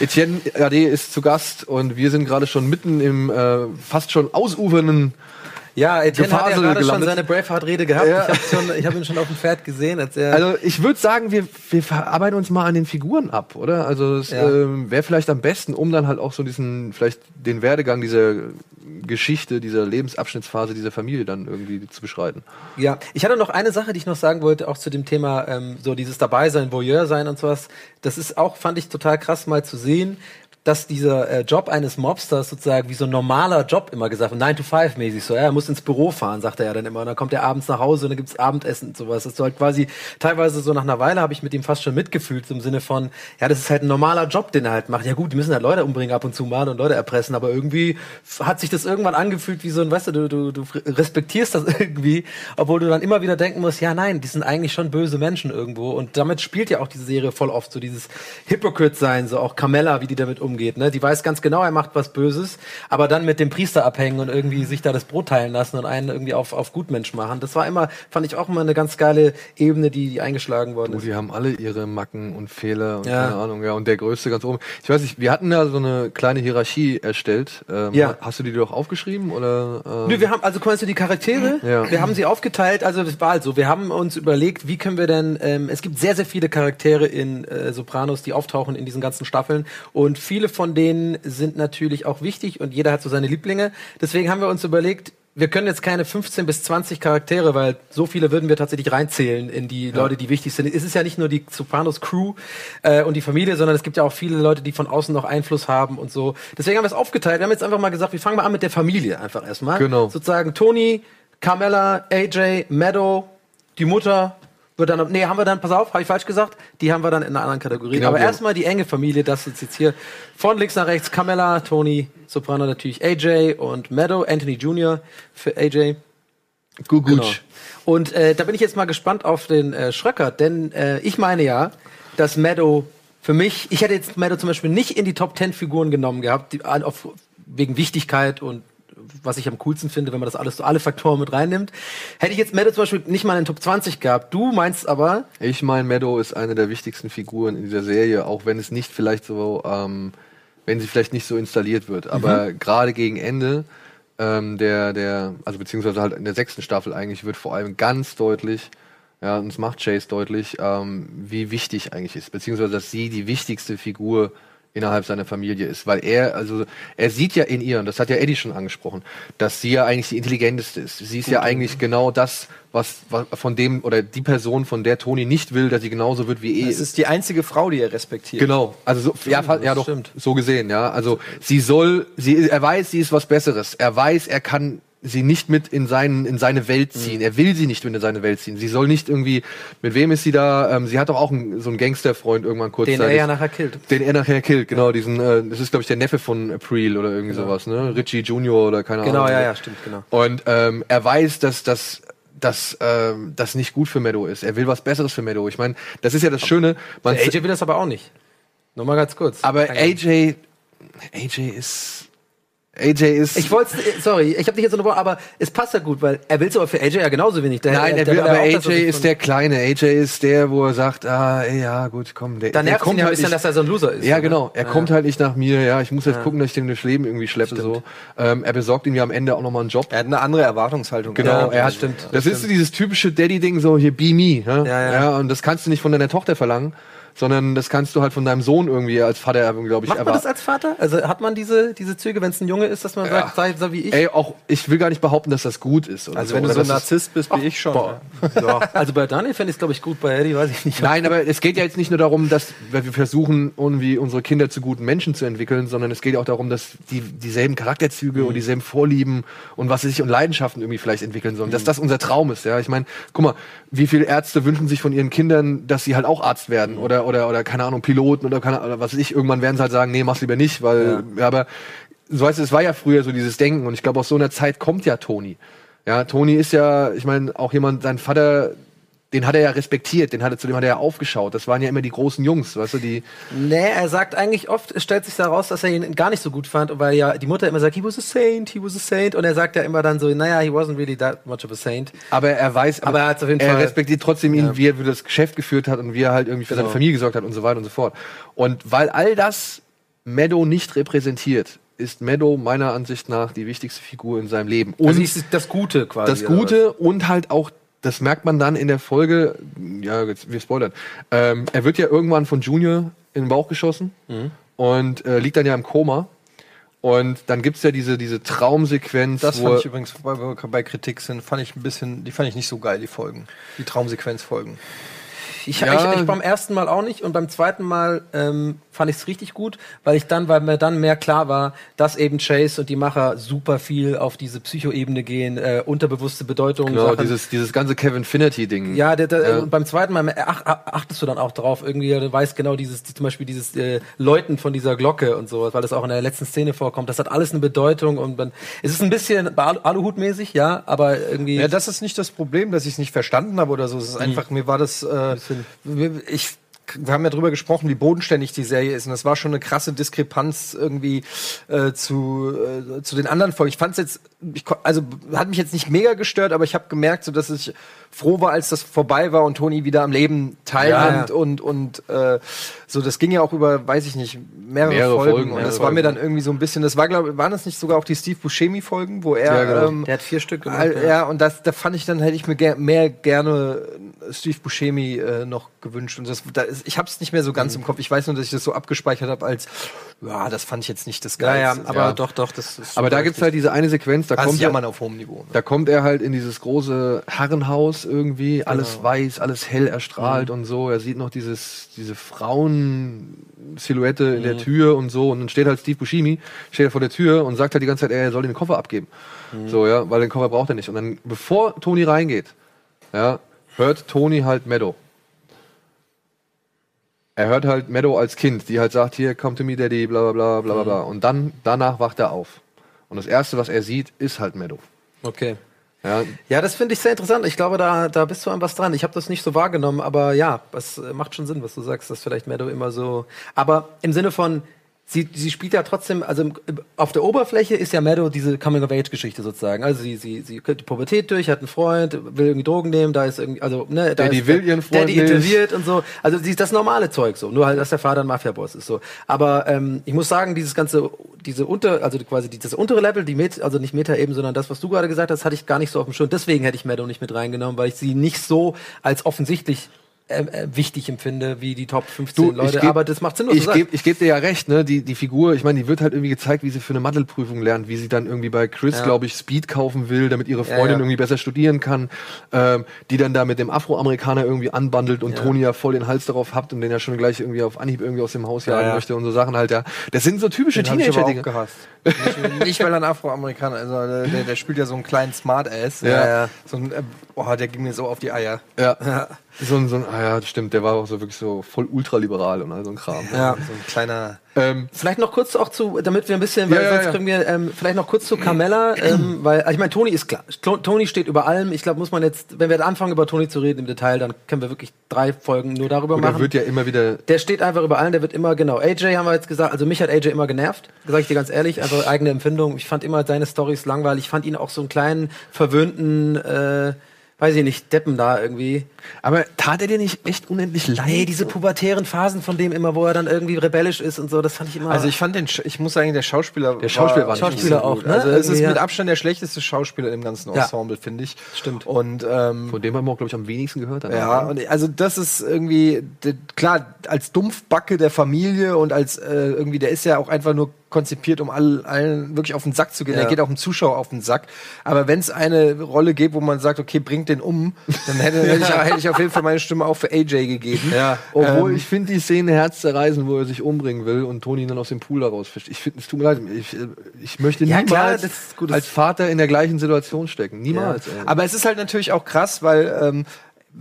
Etienne Ade ist zu Gast und wir sind gerade schon mitten im äh, fast schon ausufernden. Ja, Etienne hat ja Gefasel gerade schon gelandet. seine Braveheart-Rede gehabt. Ja. Ich habe schon, hab ihn schon auf dem Pferd gesehen, als er. Also ich würde sagen, wir, wir verarbeiten uns mal an den Figuren ab, oder? Also es Ja. ähm, wäre vielleicht am besten, um dann halt auch so diesen, vielleicht den Werdegang dieser Geschichte, dieser Lebensabschnittsphase dieser Familie dann irgendwie zu beschreiten. Ja, ich hatte noch eine Sache, die ich noch sagen wollte, auch zu dem Thema ähm, so dieses Dabeisein, Voyeur sein und sowas. Das ist auch, fand ich total krass mal zu sehen, dass dieser äh, Job eines Mobsters sozusagen wie so ein normaler Job immer gesagt wird, 9 to 5 mäßig so, ja, er muss ins Büro fahren, sagt er ja dann immer. Und dann kommt er abends nach Hause und dann gibt's Abendessen und sowas. Das ist halt quasi, teilweise so nach einer Weile habe ich mit ihm fast schon mitgefühlt, im Sinne von, ja, das ist halt ein normaler Job, den er halt macht. Ja gut, die müssen halt Leute umbringen ab und zu mal und Leute erpressen, aber irgendwie hat sich das irgendwann angefühlt wie so ein, weißt du, du, du, du respektierst das (laughs) irgendwie, obwohl du dann immer wieder denken musst, ja nein, die sind eigentlich schon böse Menschen irgendwo. Und damit spielt ja auch diese Serie voll oft so dieses Hypocrite-Sein, so auch Carmella, wie die damit umgeht. Ne? Die weiß ganz genau, er macht was Böses, aber dann mit dem Priester abhängen und irgendwie sich da das Brot teilen lassen und einen irgendwie auf, auf Gutmensch machen. Das war immer, fand ich auch immer eine ganz geile Ebene, die, die eingeschlagen worden Oh, ist. die haben alle ihre Macken und Fehler und Ja. keine Ahnung, ja. Und der größte ganz oben. Ich weiß nicht, wir hatten ja so eine kleine Hierarchie erstellt. Ähm, Ja. Hast du die doch aufgeschrieben oder? Ähm, Nö, wir haben, also meinst du die Charaktere? Ja. Wir haben sie aufgeteilt, also es war halt so, wir haben uns überlegt, wie können wir denn, ähm, es gibt sehr, sehr viele Charaktere in äh, Sopranos, die auftauchen in diesen ganzen Staffeln und viele von denen sind natürlich auch wichtig und jeder hat so seine Lieblinge. Deswegen haben wir uns überlegt, wir können jetzt keine 15 bis 20 Charaktere, weil so viele würden wir tatsächlich reinzählen in die Leute, die wichtig sind. Es ist ja nicht nur die Sopranos Crew äh, und die Familie, sondern es gibt ja auch viele Leute, die von außen noch Einfluss haben und so. Deswegen haben wir es aufgeteilt. Wir haben jetzt einfach mal gesagt, wir fangen mal an mit der Familie einfach erstmal. Genau. Sozusagen Tony, Carmella, AJ, Meadow, die Mutter. Wird dann, nee, haben wir dann, pass auf, habe ich falsch gesagt? Die haben wir dann in einer anderen Kategorie. Genau, Aber wir- erstmal die enge Familie, das ist jetzt hier von links nach rechts. Carmella, Tony, Soprano natürlich AJ und Meadow, Anthony Jr. für AJ. gut, gut. Genau. Und äh, da bin ich jetzt mal gespannt auf den äh, Schröcker, denn äh, ich meine ja, dass Meadow für mich, ich hätte jetzt Meadow zum Beispiel nicht in die Top 10 Figuren genommen gehabt, die, auf, wegen Wichtigkeit und was ich am coolsten finde, wenn man das alles so alle Faktoren mit reinnimmt. Hätte ich jetzt Meadow zum Beispiel nicht mal in den Top 20 gehabt. Du meinst aber, Ich meine, Meadow ist eine der wichtigsten Figuren in dieser Serie, auch wenn es nicht vielleicht so, ähm, wenn sie vielleicht nicht so installiert wird. Aber gerade gegen Ende ähm, der, der, also beziehungsweise halt in der sechsten Staffel eigentlich wird vor allem ganz deutlich, ja, und es macht Chase deutlich, ähm, wie wichtig eigentlich ist, beziehungsweise dass sie die wichtigste Figur innerhalb seiner Familie ist, weil er, also er sieht ja in ihr, und das hat ja Eddie schon angesprochen, dass sie ja eigentlich die intelligenteste ist. Sie ist ja eigentlich genau das, was, was von dem oder die Person, von der Toni nicht will, dass sie genauso wird wie eh. Es ist die einzige Frau, die er respektiert. Genau, also so, ja, fa- ja das doch, stimmt. so gesehen, ja. Also sie soll, sie, er weiß, sie ist was Besseres. Er weiß, er kann sie nicht mit in, seinen, in seine Welt ziehen. Mhm. Er will sie nicht mit in seine Welt ziehen. Sie soll nicht irgendwie, mit wem ist sie da? Ähm, sie hat doch auch einen, so einen Gangsterfreund irgendwann kurzzeitig. Den er ja nachher killt. Den er nachher killt, genau, diesen, äh, das ist, glaube ich, der Neffe von April oder irgendwie sowas, ne? Richie Junior oder keine Genau, Ahnung. ja, ja, stimmt, genau. Und ähm, er weiß, dass das dass ähm, das nicht gut für Meadow ist. Er will was Besseres für Meadow. Ich meine, das ist ja das Schöne. Man AJ will das aber auch nicht. Nur mal ganz kurz. aber AJ, AJ ist, AJ ist. Ich wollte, sorry, ich habe dich jetzt unterbrochen, aber es passt ja gut, weil er will es aber für AJ ja genauso wenig. Der, Nein, er der will, aber ja AJ ist der Kleine. AJ ist der, wo er sagt, ah, ey, ja, gut, komm, der, Da der nervt ihn ja ein bisschen, nicht, dass er so ein Loser ist. Ja, oder? genau. Er Ja. kommt halt nicht nach mir. Ja, ich muss jetzt gucken, dass ich den durchs Leben irgendwie schleppe. So. Ähm, er besorgt ihm ja am Ende auch nochmal einen Job. Er hat eine andere Erwartungshaltung. Genau, Ja, er hat, das stimmt. Das ist so dieses typische Daddy-Ding, so hier be me. Ja? Ja, ja. und das kannst du nicht von deiner Tochter verlangen, sondern das kannst du halt von deinem Sohn irgendwie als Vater, glaube ich, Macht man das als Vater? Also hat man diese, diese Züge, wenn es ein Junge ist, dass man sagt, sei so wie ich? Ey, auch ich will gar nicht behaupten, dass das gut ist. Also wenn du so ein Narzisst bist wie ich schon. Ja. (laughs) Also bei Daniel fände ich es, glaube ich, gut, bei Eddie weiß ich nicht. Nein, aber es geht ja jetzt nicht nur darum, dass wir versuchen, irgendwie unsere Kinder zu guten Menschen zu entwickeln, sondern es geht auch darum, dass die dieselben Charakterzüge und dieselben Vorlieben und was sie sich und Leidenschaften irgendwie vielleicht entwickeln sollen. Dass das unser Traum ist, ja. Ich meine, guck mal, wie viele Ärzte wünschen sich von ihren Kindern, dass sie halt auch Arzt werden oder oder oder keine Ahnung Piloten oder keine oder was weiß ich. Irgendwann werden sie halt sagen, nee, mach's lieber nicht, weil ja. aber so weißt du, es war ja früher so dieses Denken und ich glaube aus so einer Zeit kommt ja Toni. Ja, Toni ist ja, ich meine, auch jemand, sein Vater, den hat er ja respektiert, den hat er, zu dem hat er ja aufgeschaut. Das waren ja immer die großen Jungs, weißt du, die. Nee, er sagt eigentlich oft, es stellt sich daraus, dass er ihn gar nicht so gut fand, weil ja die Mutter immer sagt, he was a saint, he was a saint. Und er sagt ja immer dann so, naja, he wasn't really that much of a saint. Aber er weiß, Aber er jeden er Fall- respektiert trotzdem ihn, Ja. wie er für das Geschäft geführt hat und wie er halt irgendwie für seine Genau. Familie gesorgt hat und so weiter und so fort. Und weil all das Meadow nicht repräsentiert, ist Meadow meiner Ansicht nach die wichtigste Figur in seinem Leben. Und Also das Gute quasi. das Gute und halt auch, das merkt man dann in der Folge, ja, jetzt, wir spoilern, ähm, er wird ja irgendwann von Junior in den Bauch geschossen Mhm. und äh, liegt dann ja im Koma. Und dann gibt's ja diese, diese Traumsequenz, Das wo fand ich übrigens, weil wir bei Kritik sind, fand ich ein bisschen, die fand ich nicht so geil, die Folgen. Die Traumsequenzfolgen. Ich, Ja. ich, ich beim ersten Mal auch nicht und beim zweiten Mal ähm, fand ich es richtig gut, weil ich dann, weil mir dann mehr klar war, dass eben Chase und die Macher super viel auf diese Psychoebene gehen, äh, unterbewusste Bedeutung. genau, Sachen. dieses, dieses ganze Kevin Finnerty-Ding. Ja, der, der, Ja. und beim zweiten Mal ach, ach, achtest du dann auch drauf, irgendwie, du weißt genau dieses, die, zum Beispiel dieses äh, Läuten von dieser Glocke und so, weil das auch in der letzten Szene vorkommt. Das hat alles eine Bedeutung und man, es ist ein bisschen Alu- Aluhut-mäßig, ja, aber irgendwie. Ja, das ist nicht das Problem, dass ich es nicht verstanden habe oder so. Es ist einfach, mir war das, äh, ich, wir haben ja drüber gesprochen, wie bodenständig die Serie ist. Und das war schon eine krasse Diskrepanz irgendwie äh, zu, äh, zu den anderen Folgen. Ich fand es jetzt, ich, also hat mich jetzt nicht mega gestört, aber ich habe gemerkt, so dass ich froh war, als das vorbei war und Toni wieder am Leben teilnimmt Ja, ja. und und äh, so. Das ging ja auch über, weiß ich nicht, mehrere, Mehrere Folgen. Folgen, und mehrere das war mir Folgen. dann irgendwie so ein bisschen. Das war, glaube waren das nicht sogar auch die Steve Buscemi Folgen, wo er Ja, genau. ähm, der hat vier Stück gemacht. All, ja, und das, da fand ich dann, hätte ich mir ger mehr gerne Steve Buscemi äh, noch gewünscht. Und das, da ist, ich habe es nicht mehr so Mhm. ganz im Kopf. Ich weiß nur, dass ich das so abgespeichert habe als, ja, das fand ich jetzt nicht das Ja, ja, Geilste. aber Ja. doch, doch, das ist Aber da gibt's halt diese eine Sequenz, da Also kommt er, auf hohem Niveau. Ne? da kommt er halt in dieses große Herrenhaus irgendwie, alles Genau. weiß, alles hell erstrahlt Mhm. und so. Er sieht noch dieses, diese Frauen-Silhouette in Mhm. der Tür und so. Und dann steht halt Steve Buscemi, steht er vor der Tür und sagt halt die ganze Zeit, er soll den Koffer abgeben. Mhm. So, ja, weil den Koffer braucht er nicht. Und dann, bevor Tony reingeht, ja, hört Tony halt Meadow. Er hört halt Meadow als Kind, die halt sagt, hier, come to me, Daddy, bla bla bla bla bla bla. Und dann, danach wacht er auf. Und das Erste, was er sieht, ist halt Meadow. Okay. Ja, Ja, das finde ich sehr interessant. Ich glaube, da, da bist du an was dran. Ich habe das nicht so wahrgenommen, aber ja, das äh, macht schon Sinn, was du sagst, dass vielleicht Meadow immer so. Aber im Sinne von, sie, sie spielt ja trotzdem, also auf der Oberfläche ist ja Meadow diese Coming-of-Age-Geschichte sozusagen. Also sie, sie, sie geht die Pubertät durch, hat einen Freund, will irgendwie Drogen nehmen, da ist irgendwie, also, ne, da Daddy ist, will ihren Freund Daddy interviewt und so. Also sie ist das normale Zeug so. Nur halt, dass der Vater ein Mafia-Boss ist so. Aber ähm, ich muss sagen, dieses ganze, diese unter, also quasi dieses untere Level, die Met, also nicht Meta-Ebene, sondern das, was du gerade gesagt hast, hatte ich gar nicht so auf dem Schirm. Deswegen hätte ich Meadow nicht mit reingenommen, weil ich sie nicht so als offensichtlich äh, äh, wichtig empfinde wie die Top 15 Du, Leute. geb- aber das macht Sinn, was Ich gebe geb dir ja recht, ne? Die, die Figur, ich meine, die wird halt irgendwie gezeigt, wie sie für eine Mathe-Prüfung lernt, wie sie dann irgendwie bei Chris, Ja. glaube ich, Speed kaufen will, damit ihre Freundin ja. irgendwie besser studieren kann, ähm, die dann da mit dem Afroamerikaner irgendwie anbandelt und Ja. Toni ja voll den Hals darauf habt und den ja schon gleich irgendwie auf Anhieb irgendwie aus dem Haus jagen ja. möchte und so Sachen halt, ja. Das sind so typische Teenager-Dinge. gehasst. nicht, nicht, weil er ein Afroamerikaner ist, also der, der spielt ja so einen kleinen Smartass. Ja, ja. So ein, äh, oh, der ging mir so auf die Eier. Ja. So ein, so ein, ah ja, stimmt, der war auch so wirklich so voll ultraliberal und all so ein Kram. Ja. So ein kleiner. Ähm, Vielleicht noch kurz auch zu, damit wir ein bisschen, weil Ja, sonst ja. kriegen wir, ähm, vielleicht noch kurz zu Carmella, ähm, weil, also ich meine, Toni ist klar. Toni steht über allem. Ich glaube, muss man jetzt, wenn wir anfangen über Toni zu reden im Detail, dann können wir wirklich drei Folgen nur darüber und er machen. wird ja immer wieder der steht einfach über allen, der wird immer, genau. AJ haben wir jetzt gesagt, also mich hat AJ immer genervt, sag ich dir ganz ehrlich, einfach eigene Empfindung. Ich fand immer seine Stories langweilig. Ich fand ihn auch so einen kleinen, verwöhnten, äh, weiß ich nicht, Deppen da irgendwie. Aber tat er dir nicht echt unendlich leid? Nee, diese pubertären Phasen von dem immer, wo er dann irgendwie rebellisch ist und so, das fand ich immer. Also ich fand den, ich muss sagen, der Schauspieler, Der Schauspieler war nicht nicht Schauspieler so auch, gut. ne? Also es ist Irgendwie, mit ja. Abstand der schlechteste Schauspieler im ganzen Ja. Ensemble, finde ich. Stimmt. Und ähm, Von dem haben wir auch, glaube ich, am wenigsten gehört. Ja, und also das ist irgendwie klar als Dumpfbacke der Familie und als äh, irgendwie der ist ja auch einfach nur konzipiert, um all, allen wirklich auf den Sack zu gehen. Ja. Er geht auch dem Zuschauer auf den Sack. Aber wenn es eine Rolle gibt, wo man sagt, okay, bringt den um, dann hätte, (laughs) hätte, ich, hätte ich auf jeden Fall meine Stimme auch für AJ gegeben. ja. Obwohl Ähm, ich finde die Szene herzzerreißend, wo er sich umbringen will und Toni ihn dann aus dem Pool da rausfischt. Ich finde, es tut mir leid, ich, äh, ich möchte Ja, niemals klar, gut, als Vater in der gleichen Situation stecken. Niemals. Aber es ist halt natürlich auch krass, weil ähm,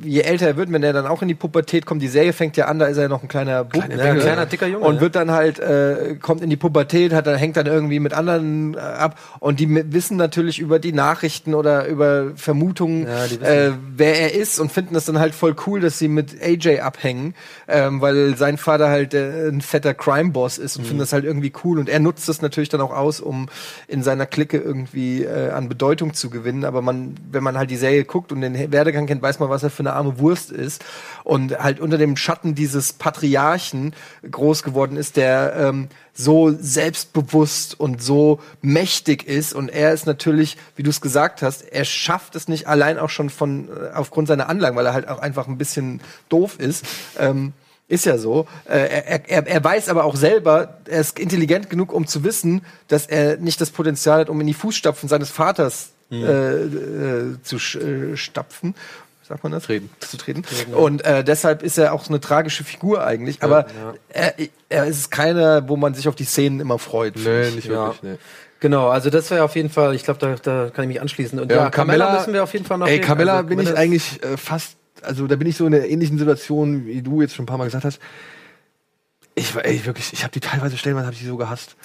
je älter er wird, wenn er dann auch in die Pubertät kommt, die Serie fängt ja an, da ist er noch ein kleiner Bub, Kleiner ne? Bengel, kleiner, dicker Junge, und wird dann halt äh, kommt in die Pubertät, hat dann hängt dann irgendwie mit anderen äh, ab. Und die wissen natürlich über die Nachrichten oder über Vermutungen, Ja, äh, wer er ist und finden das dann halt voll cool, dass sie mit AJ abhängen, ähm, weil sein Vater halt äh, ein fetter Crime Boss ist und finden das halt irgendwie cool. Und er nutzt das natürlich dann auch aus, um in seiner Clique irgendwie äh, an Bedeutung zu gewinnen. Aber man, wenn man halt die Serie guckt und den Werdegang kennt, weiß man, was er für eine arme Wurst ist und halt unter dem Schatten dieses Patriarchen groß geworden ist, der ähm, so selbstbewusst und so mächtig ist und er ist natürlich, wie du es gesagt hast, er schafft es nicht allein auch schon von äh, aufgrund seiner Anlagen, weil er halt auch einfach ein bisschen doof ist. Ähm, ist ja so. Äh, er, er, er weiß aber auch selber, er ist intelligent genug, um zu wissen, dass er nicht das Potenzial hat, um in die Fußstapfen seines Vaters äh, äh, zu äh, stapfen. Sagt man das? Treten. Zu treten. Und äh, deshalb ist er auch so eine tragische Figur eigentlich. Aber Er, er ist keiner, wo man sich auf die Szenen immer freut. nee, ich. nicht Ja. wirklich. Nee. Genau, also das wäre auf jeden Fall, ich glaube, da, da kann ich mich anschließen. Und ja, und Carmella müssen wir auf jeden Fall noch Ey, reden. Carmella Also, bin ich eigentlich äh, fast, also da bin ich so in einer ähnlichen Situation, wie du jetzt schon ein paar Mal gesagt hast. Ich war, ey, wirklich, ich habe die teilweise stellenweise habe ich die so gehasst.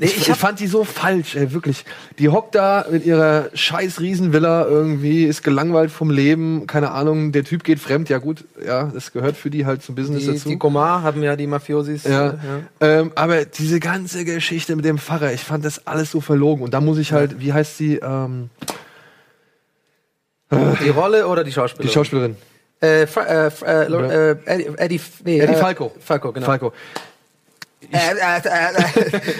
Nee, ich, ich fand die so falsch, ey, wirklich. Die hockt da mit ihrer scheiß Riesenvilla irgendwie, ist gelangweilt vom Leben, keine Ahnung, der Typ geht fremd, ja gut, ja, das gehört für die halt zum Business die, dazu. die Gomar haben ja die Mafiosis. Ja. äh, Ähm, aber diese ganze Geschichte mit dem Pfarrer, ich fand das alles so verlogen. Und da muss ich halt, wie heißt sie, ähm, Die Rolle oder die Schauspielerin? die Schauspielerin? Äh, äh, äh, Ja. äh, Eddie, nee, Eddie äh, Falco. Falco, genau. Falco. Äh, äh, äh,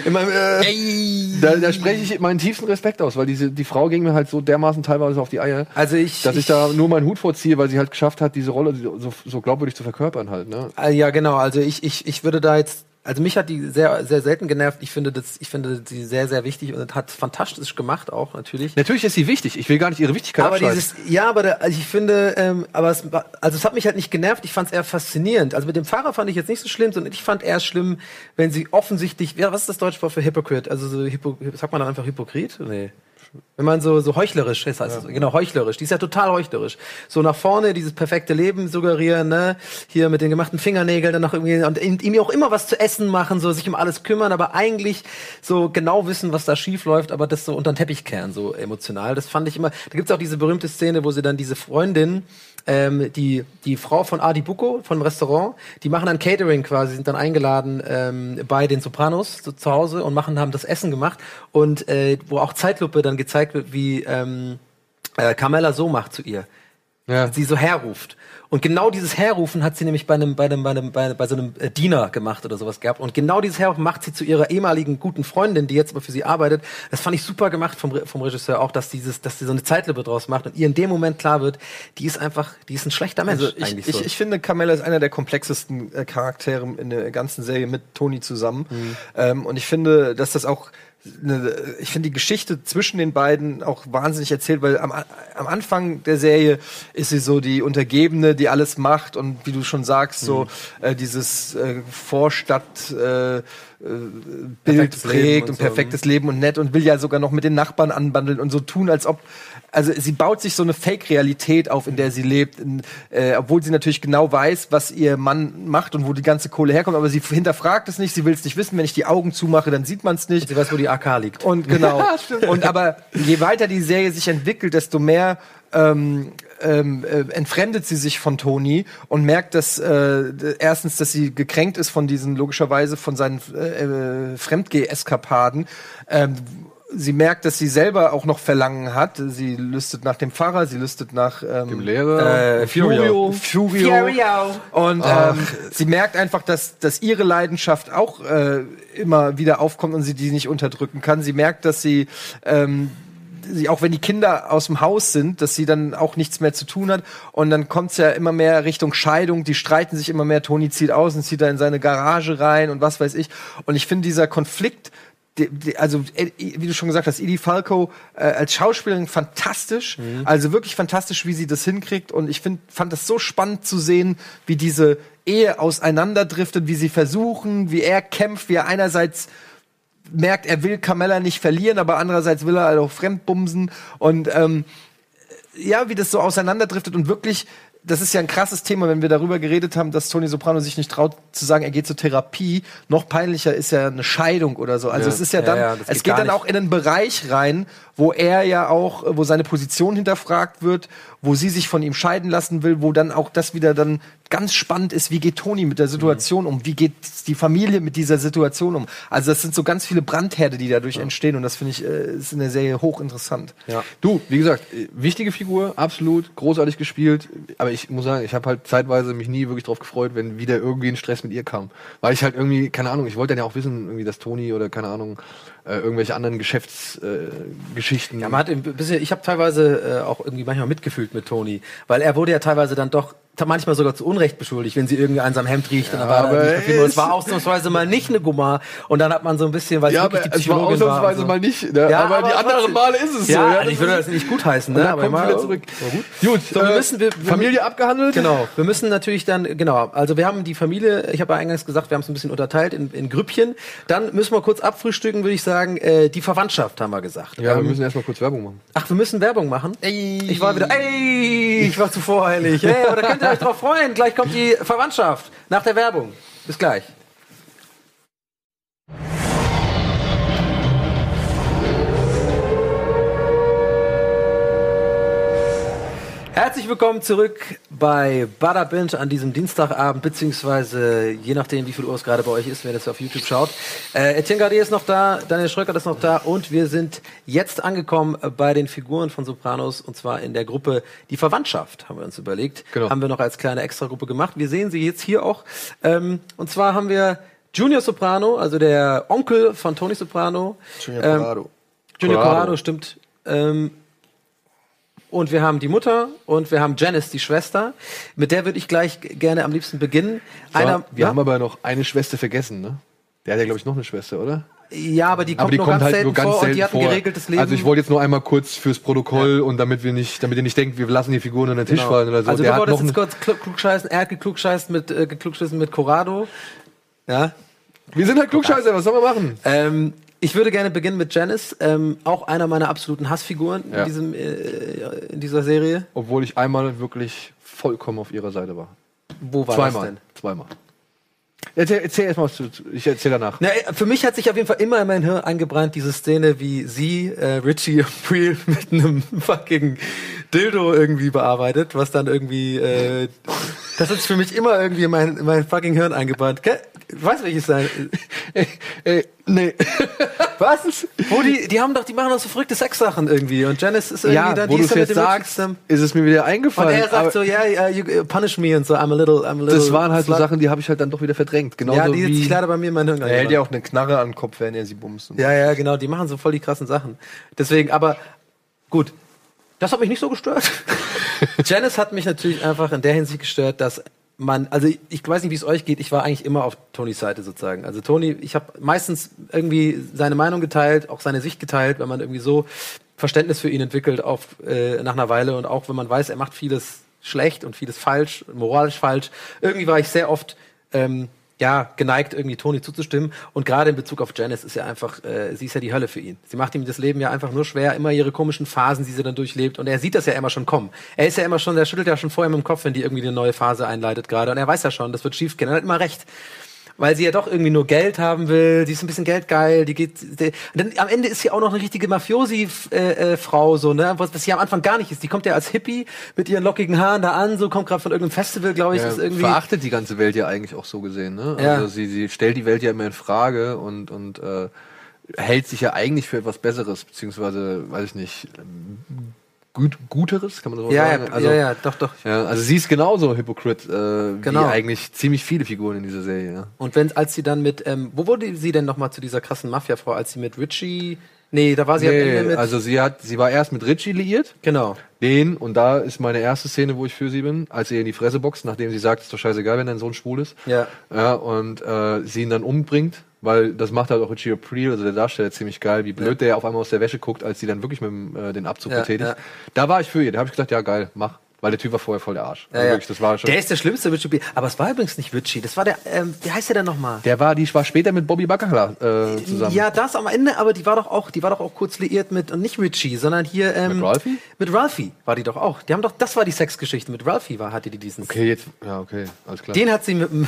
äh, (laughs) äh, Da, da spreche ich meinen tiefsten Respekt aus, weil diese, die Frau ging mir halt so dermaßen teilweise auf die Eier, also ich, dass ich, da nur meinen Hut vorziehe, weil sie halt geschafft hat, diese Rolle so, so glaubwürdig zu verkörpern halt. Ne? Ja, genau. Also ich, ich, ich würde da jetzt, also mich hat die sehr, sehr selten genervt. Ich finde das, ich finde sie sehr, sehr wichtig und hat fantastisch gemacht auch natürlich. Natürlich ist sie wichtig. Ich will gar nicht ihre Wichtigkeit Aber dieses, ja, aber der, also ich finde, ähm, aber es, also es hat mich halt nicht genervt. Ich fand es eher faszinierend. Also mit dem Fahrer fand ich jetzt nicht so schlimm, sondern ich fand eher schlimm, wenn sie offensichtlich, ja, was ist das deutsche Wort für Hypocrite? Also so, Hypo, sagt man dann einfach Hypokrit? Nee. Wenn man so, so heuchlerisch, das heißt es, genau, heuchlerisch. Die ist ja total heuchlerisch. So nach vorne dieses perfekte Leben suggerieren, ne? Hier mit den gemachten Fingernägeln dann noch irgendwie und ihm ihm auch immer was zu essen machen, so sich um alles kümmern, aber eigentlich so genau wissen, was da schief läuft, aber das so unter den Teppich kehren, so emotional. Das fand ich immer. Da gibt's auch diese berühmte Szene, wo sie dann diese Freundin, ähm, die, die Frau von Adi Bucco, von dem Restaurant, die machen dann Catering quasi, sind dann eingeladen ähm, bei den Sopranos so, zu Hause und machen, haben das Essen gemacht und äh, wo auch Zeitlupe dann gezeigt wird, wie ähm, äh, Carmella so macht zu ihr. Ja. sie so herruft. Und genau dieses Herrufen hat sie nämlich bei einem, bei einem, bei einem, bei, bei so einem äh, Diener gemacht oder sowas gehabt. Und genau dieses Herrufen macht sie zu ihrer ehemaligen guten Freundin, die jetzt aber für sie arbeitet. Das fand ich super gemacht vom, vom Regisseur auch, dass dieses, dass sie so eine Zeitlippe draus macht und ihr in dem Moment klar wird, die ist einfach, die ist ein schlechter Mensch Also ich, eigentlich ich, so. ich finde, Carmella ist einer der komplexesten äh, Charaktere in der ganzen Serie mit Tony zusammen. Mhm. Ähm, und ich finde, dass das auch eine, ich finde die Geschichte zwischen den beiden auch wahnsinnig erzählt, weil am, am Anfang der Serie ist sie so die Untergebene, die alles macht und wie du schon sagst, so Mhm. äh, dieses äh, Vorstadt äh, äh, Bild Perfektes prägt und und so, perfektes Leben und nett und will ja sogar noch mit den Nachbarn anbandeln und so tun, als ob also sie baut sich so eine Fake-Realität auf, in der sie lebt, in, äh, obwohl sie natürlich genau weiß, was ihr Mann macht und wo die ganze Kohle herkommt, aber sie hinterfragt es nicht, sie will es nicht wissen. Wenn ich die Augen zumache, dann sieht man es nicht. sie weiß, wo die AK liegt. Und genau. (laughs) und aber je weiter die Serie sich entwickelt, desto mehr ähm, ähm, äh, entfremdet sie sich von Tony und merkt, dass äh, erstens, dass sie gekränkt ist von diesen logischerweise von seinen äh, äh, Fremdgeh-Eskapaden. Ähm, sie merkt, dass sie selber auch noch Verlangen hat. Sie lüstet nach dem Pfarrer, sie lüstet nach ähm, Dem Lehrer. äh, Furio. Furio. Furio. Und Ach. ähm, sie merkt einfach, dass, dass ihre Leidenschaft auch äh, immer wieder aufkommt und sie die nicht unterdrücken kann. Sie merkt, dass sie, ähm, sie auch wenn die Kinder aus dem Haus sind, dass sie dann auch nichts mehr zu tun hat. Und dann kommt's ja immer mehr Richtung Scheidung. Die streiten sich immer mehr. Toni zieht aus und zieht da in seine Garage rein und was weiß ich. Und ich finde dieser Konflikt also äh, wie du schon gesagt hast, Edie Falco äh, als Schauspielerin fantastisch, also wirklich fantastisch, wie sie das hinkriegt. Und ich find, fand das so spannend zu sehen, wie diese Ehe auseinanderdriftet, wie sie versuchen, wie er kämpft, wie er einerseits merkt, er will Carmella nicht verlieren, aber andererseits will er halt auch fremdbumsen. Und ähm, ja, wie das so auseinanderdriftet und wirklich, das ist ja ein krasses Thema, wenn wir darüber geredet haben, dass Tony Soprano sich nicht traut zu sagen, er geht zur Therapie. Noch peinlicher ist ja eine Scheidung oder so. Also Ja. es ist ja Ja, dann, ja, das es geht geht dann nicht. auch in einen Bereich rein, wo er ja auch, wo seine Position hinterfragt wird, wo sie sich von ihm scheiden lassen will, wo dann auch das wieder dann ganz spannend ist, wie geht Toni mit der Situation um, wie geht die Familie mit dieser Situation um. Also das sind so ganz viele Brandherde, die dadurch entstehen und das finde ich, äh, ist in der Serie hochinteressant. Ja. Du, wie gesagt, äh, wichtige Figur, absolut, großartig gespielt. Aber ich muss sagen, ich habe halt zeitweise mich nie wirklich drauf gefreut, wenn wieder irgendwie ein Stress mit ihr kam. Weil ich halt irgendwie, keine Ahnung, ich wollte dann ja auch wissen, irgendwie, dass Toni oder keine Ahnung, äh, irgendwelche anderen Geschäftsgeschichten. Äh, Ja, man hat ein bisschen, ich habe teilweise äh, auch irgendwie manchmal mitgefühlt mit Toni, weil er wurde ja teilweise dann doch manchmal sogar zu Unrecht beschuldigt, wenn sie irgendwie an seinem Hemd riecht. und dann war aber er es war ausnahmsweise mal nicht eine Gumma. Und dann hat man so ein bisschen, weil ja, wirklich aber die es war Psychologin war. ausnahmsweise und so. mal nicht. Ne? Ja, aber, die aber anderen trotzdem. Male ist es so. Ja, Ja, also ich würde das nicht gutheißen, ne? aber kommt mal- wieder zurück. War gut. Gut, So, wir äh, müssen, wir, wir, Familie abgehandelt. Genau, wir müssen natürlich dann, genau, also wir haben die Familie, ich habe ja eingangs gesagt, wir haben es ein bisschen unterteilt in, in Grüppchen. Dann müssen wir kurz abfrühstücken, würde ich sagen, äh, die Verwandtschaft haben wir gesagt. Ja, wir Ähm, müssen erstmal kurz Werbung machen. Ach, wir müssen Werbung machen? Ich war wieder, ey, ich war zu voreilig. (laughs) Aber da könnt ihr euch drauf freuen. Gleich kommt die Verwandtschaft nach der Werbung. Bis gleich. Herzlich willkommen zurück bei Bada Binge an diesem Dienstagabend, beziehungsweise je nachdem, wie viel Uhr es gerade bei euch ist, wenn ihr das auf YouTube schaut. Äh, Etienne Gardier ist noch da, Daniel Schröckert ist noch da und wir sind jetzt angekommen bei den Figuren von Sopranos und zwar in der Gruppe Die Verwandtschaft, haben wir uns überlegt. Genau. Haben wir noch als kleine Extragruppe gemacht. Wir sehen sie jetzt hier auch. Ähm, und zwar haben wir Junior Soprano, also der Onkel von Tony Soprano. Junior Ähm, Corrado. Junior Corrado. Corrado, stimmt. Ähm, und wir haben die Mutter und wir haben Janice, die Schwester. Mit der würde ich gleich gerne am liebsten beginnen. Einer, wir ja? haben aber noch eine Schwester vergessen, ne? Der hat ja, glaube ich, noch eine Schwester, oder? ja, aber die kommt, aber die nur kommt ganz halt selten nur ganz vor selten und die hat ein geregeltes Leben. Also ich wollte jetzt nur einmal kurz fürs Protokoll und damit wir nicht, damit ihr nicht denkt, wir lassen die Figuren unter den Tisch Genau. fallen oder so. Also Der du wolltest jetzt kurz klu- klugscheißen. Er hat geklugscheißt mit, äh, geklugscheißen mit Corrado. Ja. wir sind halt Klugscheißer, was sollen wir machen? Ähm, ich würde gerne beginnen mit Janice, ähm, auch einer meiner absoluten Hassfiguren Ja. in, diesem, äh, in dieser Serie. Obwohl ich einmal wirklich vollkommen auf ihrer Seite war. Wo war das Zweimal. denn? Zweimal. Erzähl, erzähl erst mal was zu, zu- ich erzähl danach. Na, äh, für mich hat sich auf jeden Fall immer in mein Hirn eingebrannt, diese Szene, wie sie, äh, Richie und Breel (laughs) mit einem fucking Dildo irgendwie bearbeitet, was dann irgendwie, äh, das hat sich für mich immer irgendwie in mein, in mein fucking Hirn eingebrannt. Weißt du, welches sein? Ey, ey, nee. (laughs) Was? Wo die, die haben doch, die machen doch so verrückte Sexsachen irgendwie. Und Janice ist irgendwie Ja, dann, wo die ist jetzt dem sagst, Richie ist es mir wieder Und eingefallen. er sagt aber so, ja, yeah, you uh, punish me und so, I'm a little, I'm a little. das waren halt so. Sachen, die habe ich halt dann doch wieder verdrängt. Genauso Ja, die wie sich leider bei mir in mein Hirn Er hält ja auch eine Knarre an den Kopf, wenn er sie bumst. Ja, ja, genau, die machen so voll die krassen Sachen. Deswegen, aber gut, das hat mich nicht so gestört. (laughs) Janice hat mich natürlich einfach in der Hinsicht gestört, dass man, also ich, weiß nicht, wie es euch geht, ich war eigentlich immer auf Tonys Seite sozusagen. Also Tony, ich habe meistens irgendwie seine Meinung geteilt, auch seine Sicht geteilt, wenn man irgendwie so Verständnis für ihn entwickelt auf, äh, nach einer Weile und auch wenn man weiß, er macht vieles schlecht und vieles falsch, moralisch falsch. Irgendwie war ich sehr oft ähm, ja, geneigt, irgendwie Toni zuzustimmen. Und gerade in Bezug auf Janice ist ja einfach, äh, sie ist ja die Hölle für ihn. Sie macht ihm das Leben ja einfach nur schwer, immer ihre komischen Phasen, die sie dann durchlebt. Und er sieht das ja immer schon kommen. Er ist ja immer schon, der schüttelt ja schon vorher mit dem Kopf, wenn die irgendwie eine neue Phase einleitet gerade. Und er weiß ja schon, das wird schief gehen. Er hat immer recht. Weil sie ja doch irgendwie nur Geld haben will, die ist ein bisschen geldgeil, die geht. Die, dann am Ende ist sie auch noch eine richtige Mafiosi-Frau, äh, äh, so, ne? Was, was sie am Anfang gar nicht ist. Die kommt ja als Hippie mit ihren lockigen Haaren da an, so kommt gerade von irgendeinem Festival, glaube ich, Ja, ist irgendwie. verachtet die ganze Welt ja eigentlich auch so gesehen. Ne? Ja. Also sie, sie stellt die Welt ja immer in Frage und, und äh, hält sich ja eigentlich für etwas Besseres, beziehungsweise, weiß ich nicht, gut, Guteres, kann man so Ja, sagen? ja, Also, ja, ja, doch, doch. ja, also sie ist genauso Hypocrite äh, Genau. wie eigentlich ziemlich viele Figuren in dieser Serie. Ja. Und wenn, als sie dann mit, ähm, wo wurde sie denn nochmal zu dieser krassen Mafia-Frau, als sie mit Richie, nee, da war sie am Ende Nee, mit, also sie hat, sie war erst mit Richie liiert, genau. den, und da ist meine erste Szene, wo ich für sie bin, als sie in die Fresse boxt, nachdem sie sagt, ist doch scheißegal, wenn dein Sohn schwul ist. Ja. Ja, und äh, sie ihn dann umbringt, weil das macht halt auch Richie April, also der Darsteller, ziemlich geil, wie blöd der auf einmal aus der Wäsche guckt, als sie dann wirklich mit dem, äh, den Abzug Ja, betätigt. ja. Da war ich für ihr, da habe ich gesagt, ja geil, mach. Weil der Typ war vorher voll der Arsch. Ja, Also wirklich, das war schon. Der ist der schlimmste B. aber es war übrigens nicht Richie, das war der, ähm, wie heißt der denn nochmal? der war, die war später mit Bobby Baccarat äh, zusammen. Ja, das am Ende, aber die war doch auch, die war doch auch kurz liiert mit, und nicht Richie, sondern hier, ähm, Mit Ralphie? Mit Ralphie war die doch auch. Die haben doch, das war die Sexgeschichte, mit Ralphie war, hatte die diesen. Okay, jetzt, ja, okay, alles klar. Den hat sie mit dem,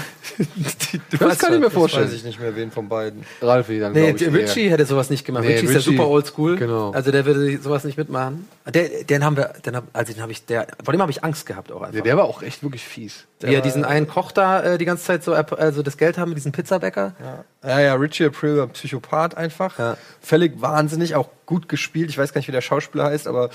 du (laughs) (laughs) das kann ich mir vorstellen. Weiß ich nicht mehr, wen von beiden. Ralphie dann, Nee, ich, Richie eher. hätte sowas nicht gemacht. Nee, Richie ist ja super oldschool. genau. Also der würde sowas nicht mitmachen. Der, den haben wir, den hab, also den habe ich, der, vor dem habe ich Angst gehabt auch einfach. Ja, der war auch echt wirklich fies. Wie er diesen einen Koch da äh, die ganze Zeit so, also das Geld haben mit diesem Pizzabäcker. Ja, ja, Richie April war Psychopath einfach. Ja. Völlig wahnsinnig, auch gut gespielt. Ich weiß gar nicht, wie der Schauspieler heißt, aber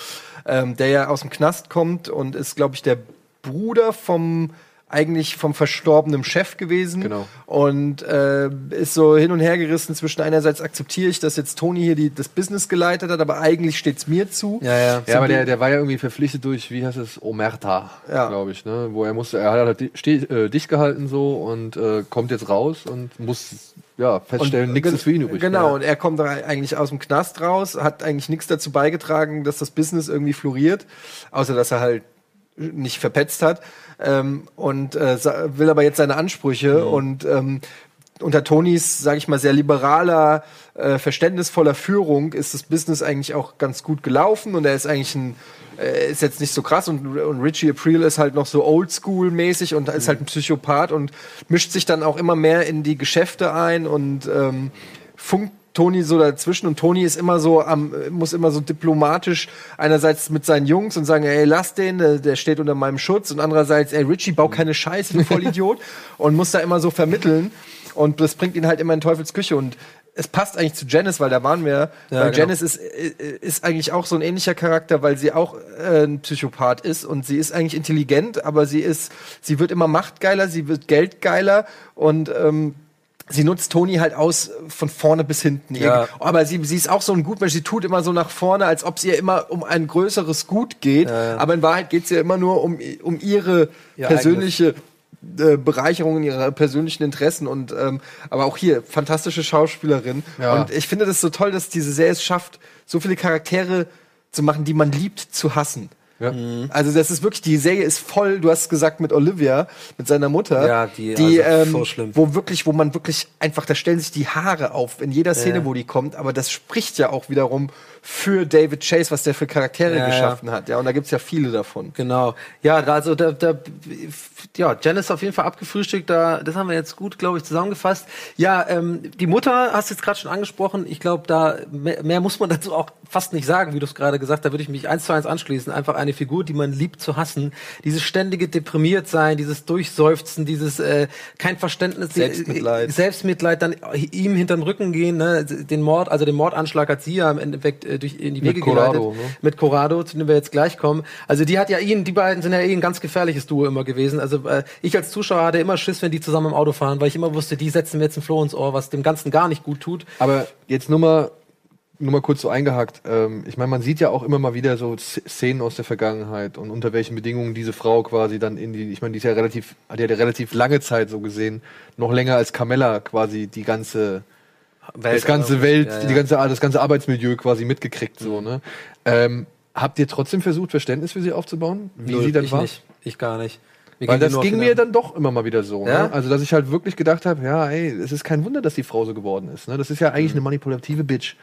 ähm, der ja aus dem Knast kommt und ist, glaube ich, der Bruder vom eigentlich vom verstorbenen Chef gewesen. Genau. Und äh, ist so hin und her gerissen zwischen einerseits akzeptiere ich, dass jetzt Tony hier die, das Business geleitet hat, aber eigentlich steht's mir zu. Ja, ja. Ja, aber der, der war ja irgendwie verpflichtet durch, wie heißt es, Omerta, Ja. glaube ich, ne? Wo er musste, er hat halt di- ste- äh, dicht gehalten so und äh, kommt jetzt raus und muss ja feststellen, nichts ist für ihn übrig. Genau, Ja. und er kommt da eigentlich aus dem Knast raus, hat eigentlich nichts dazu beigetragen, dass das Business irgendwie floriert, außer dass er halt nicht verpetzt hat ähm, und äh, will aber jetzt seine Ansprüche Mhm. und ähm, unter Tonys, sage ich mal, sehr liberaler, äh, verständnisvoller Führung ist das Business eigentlich auch ganz gut gelaufen und er ist eigentlich ein äh, ist jetzt nicht so krass und, und Richie April ist halt noch so oldschool-mäßig und ist halt ein Psychopath und mischt sich dann auch immer mehr in die Geschäfte ein und ähm, funkt Tony so dazwischen und Tony ist immer so am, muss immer so diplomatisch einerseits mit seinen Jungs und sagen, ey, lass den, der, der steht unter meinem Schutz und andererseits, ey, Richie, bau keine Scheiße, du Vollidiot (laughs) und muss da immer so vermitteln und das bringt ihn halt immer in Teufels Küche und es passt eigentlich zu Janice, weil da waren wir, Ja, weil genau. Janice ist, ist eigentlich auch so ein ähnlicher Charakter, weil sie auch äh, ein Psychopath ist und sie ist eigentlich intelligent, aber sie ist, sie wird immer machtgeiler, sie wird geldgeiler und ähm, sie nutzt Toni halt aus von vorne bis hinten. Ja. Aber sie, sie ist auch so ein Gutmensch, sie tut immer so nach vorne, als ob es ihr immer um ein größeres Gut geht. Aber in Wahrheit geht es ihr immer nur um, um ihre Ihr persönliche äh, Bereicherung, ihre persönlichen Interessen und ähm, aber auch hier fantastische Schauspielerin Ja. und ich finde das so toll, dass diese Serie es schafft, so viele Charaktere zu machen, die man liebt zu hassen. Ja. Also das ist wirklich, die Serie ist voll, du hast gesagt, mit Olivia, mit seiner Mutter. Ja, die- also ähm, so schlimm. Wo wirklich, wo man wirklich einfach, da stellen sich die Haare auf in jeder Szene, Ja. wo die kommt, aber das spricht ja auch wiederum für David Chase, was der für Charaktere Ja, geschaffen hat. Ja, und da gibt's ja viele davon. Genau. Ja, also da, da ja, Janice auf jeden Fall abgefrühstückt, da, das haben wir jetzt gut, glaube ich, zusammengefasst. Ja, ähm, die Mutter hast du jetzt gerade schon angesprochen. Ich glaube, da mehr, mehr muss man dazu auch fast nicht sagen, wie du es gerade gesagt hast. Da würde ich mich eins zu eins anschließen. Einfach eine eine Figur, die man liebt zu hassen. Dieses ständige deprimiert sein, dieses Durchseufzen, dieses äh, kein Verständnis, Selbstmitleid. Äh, Selbstmitleid, dann ihm hinterm Rücken gehen, ne? den Mord, also den Mordanschlag hat sie ja im Endeffekt äh, durch in die Mit Wege Corrado, geleitet. ne? Mit Corrado, zu dem wir jetzt gleich kommen. Also die hat ja ihn, die beiden sind ja eh ein ganz gefährliches Duo immer gewesen. Also äh, ich als Zuschauer hatte immer Schiss, wenn die zusammen im Auto fahren, weil ich immer wusste, die setzen mir jetzt ein Floh ins Ohr, was dem Ganzen gar nicht gut tut. Aber jetzt nur mal, nur mal kurz so eingehakt. Ähm, ich meine, man sieht ja auch immer mal wieder so Sz- Szenen aus der Vergangenheit und unter welchen Bedingungen diese Frau quasi dann in die, ich meine, die ist ja relativ, die hat ja relativ lange Zeit so gesehen, noch länger als Carmella quasi die ganze, das ganze Welt, Ja, ja. die ganze, das ganze Arbeitsmilieu quasi mitgekriegt, so, ne? Ähm, habt ihr trotzdem versucht, Verständnis für sie aufzubauen? Wie Null, sie dann ich war? nicht. Ich gar nicht. Mir Weil das ging mir dann doch immer mal wieder so. Ja? Ne? Also, dass ich halt wirklich gedacht habe, ja, ey, es ist kein Wunder, dass die Frau so geworden ist. Ne? Das ist ja eigentlich Mhm. eine manipulative Bitch.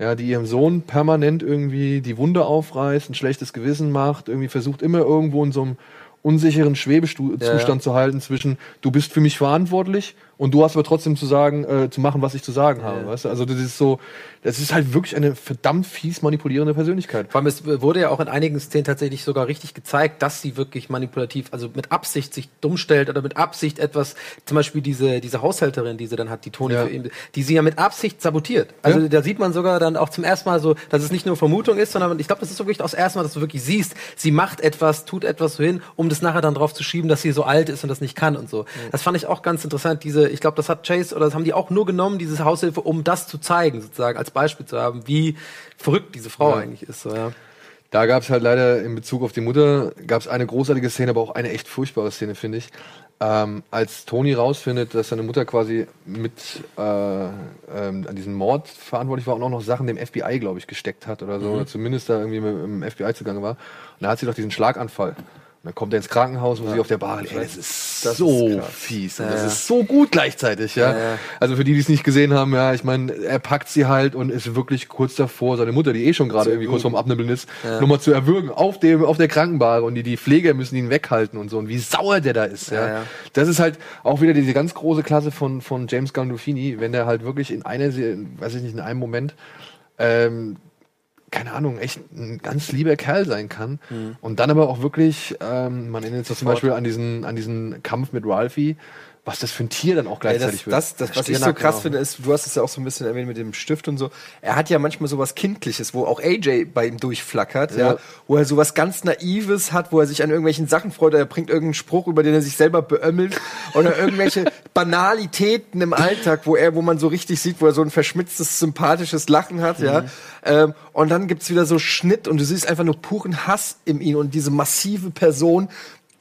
Ja, die ihrem Sohn permanent irgendwie die Wunde aufreißt, ein schlechtes Gewissen macht, irgendwie versucht immer irgendwo in so einem unsicheren Schwebezustand Ja, ja. zu halten zwischen du bist für mich verantwortlich und du hast aber trotzdem zu sagen, äh, zu machen, was ich zu sagen habe. ja. Weißt du? Also das ist so, das ist halt wirklich eine verdammt fies manipulierende Persönlichkeit. Vor allem, es wurde ja auch in einigen Szenen tatsächlich sogar richtig gezeigt, dass sie wirklich manipulativ, also mit Absicht sich dumm stellt oder mit Absicht etwas, zum Beispiel diese, diese Haushälterin, die sie dann hat, die Toni Ja. für ihn, die sie ja mit Absicht sabotiert. Also Ja. da sieht man sogar dann auch zum ersten Mal so, dass es nicht nur Vermutung ist, sondern ich glaube, das ist so wirklich das erste Mal, dass du wirklich siehst, sie macht etwas, tut etwas so hin, um das nachher dann drauf zu schieben, dass sie so alt ist und das nicht kann und so. Das fand ich auch ganz interessant, diese, ich glaube, das hat Chase oder das haben die auch nur genommen, diese Haushilfe, um das zu zeigen, sozusagen, als Beispiel zu haben, wie verrückt diese Frau Ja. eigentlich ist. So, ja. Da gab es halt leider in Bezug auf die Mutter, gab es eine großartige Szene, aber auch eine echt furchtbare Szene, finde ich. Ähm, als Tony rausfindet, dass seine Mutter quasi mit äh, ähm, an diesem Mord verantwortlich war und auch noch Sachen dem FBI, glaube ich, gesteckt hat oder so, oder zumindest da irgendwie mit, im FBI zugange war. Und da hat sie doch diesen Schlaganfall. Dann kommt er ins Krankenhaus, wo sie auf der Bar liegt. Ey, das ist Das so ist fies. Und Ja, das ja. ist so gut gleichzeitig, ja. Ja, ja. Also für die, die es nicht gesehen haben, ja, ich meine, er packt sie halt und ist wirklich kurz davor, seine Mutter, die eh schon gerade irgendwie kurz vorm Abnibbeln ist, nochmal zu erwürgen auf dem, auf der Krankenbahre und die, die Pfleger müssen ihn weghalten und so und wie sauer der da ist, ja. Ja, ja. Das ist halt auch wieder diese ganz große Klasse von, von James Gandolfini, wenn der halt wirklich in einer, weiß ich nicht, in einem Moment, ähm, keine Ahnung, echt ein ganz lieber Kerl sein kann. Mhm. Und dann aber auch wirklich, ähm, man erinnert sich zum Beispiel an diesen, an diesen Kampf mit Ralphie, was das für ein Tier dann auch gleichzeitig das, wird. das, das, was ich so krass finde, ist, du hast es ja auch so ein bisschen erwähnt mit dem Stift und so. Er hat ja manchmal sowas Kindliches, wo auch AJ bei ihm durchflackert, ja. Ja. wo er sowas ganz Naives hat, wo er sich an irgendwelchen Sachen freut, er bringt irgendeinen Spruch, über den er sich selber beömmelt, oder irgendwelche (laughs) Banalitäten im Alltag, wo er, wo man so richtig sieht, wo er so ein verschmitztes, sympathisches Lachen hat, ja. Mhm. Ähm, und dann gibt's wieder so Schnitt und du siehst einfach nur puren Hass in ihm und diese massive Person,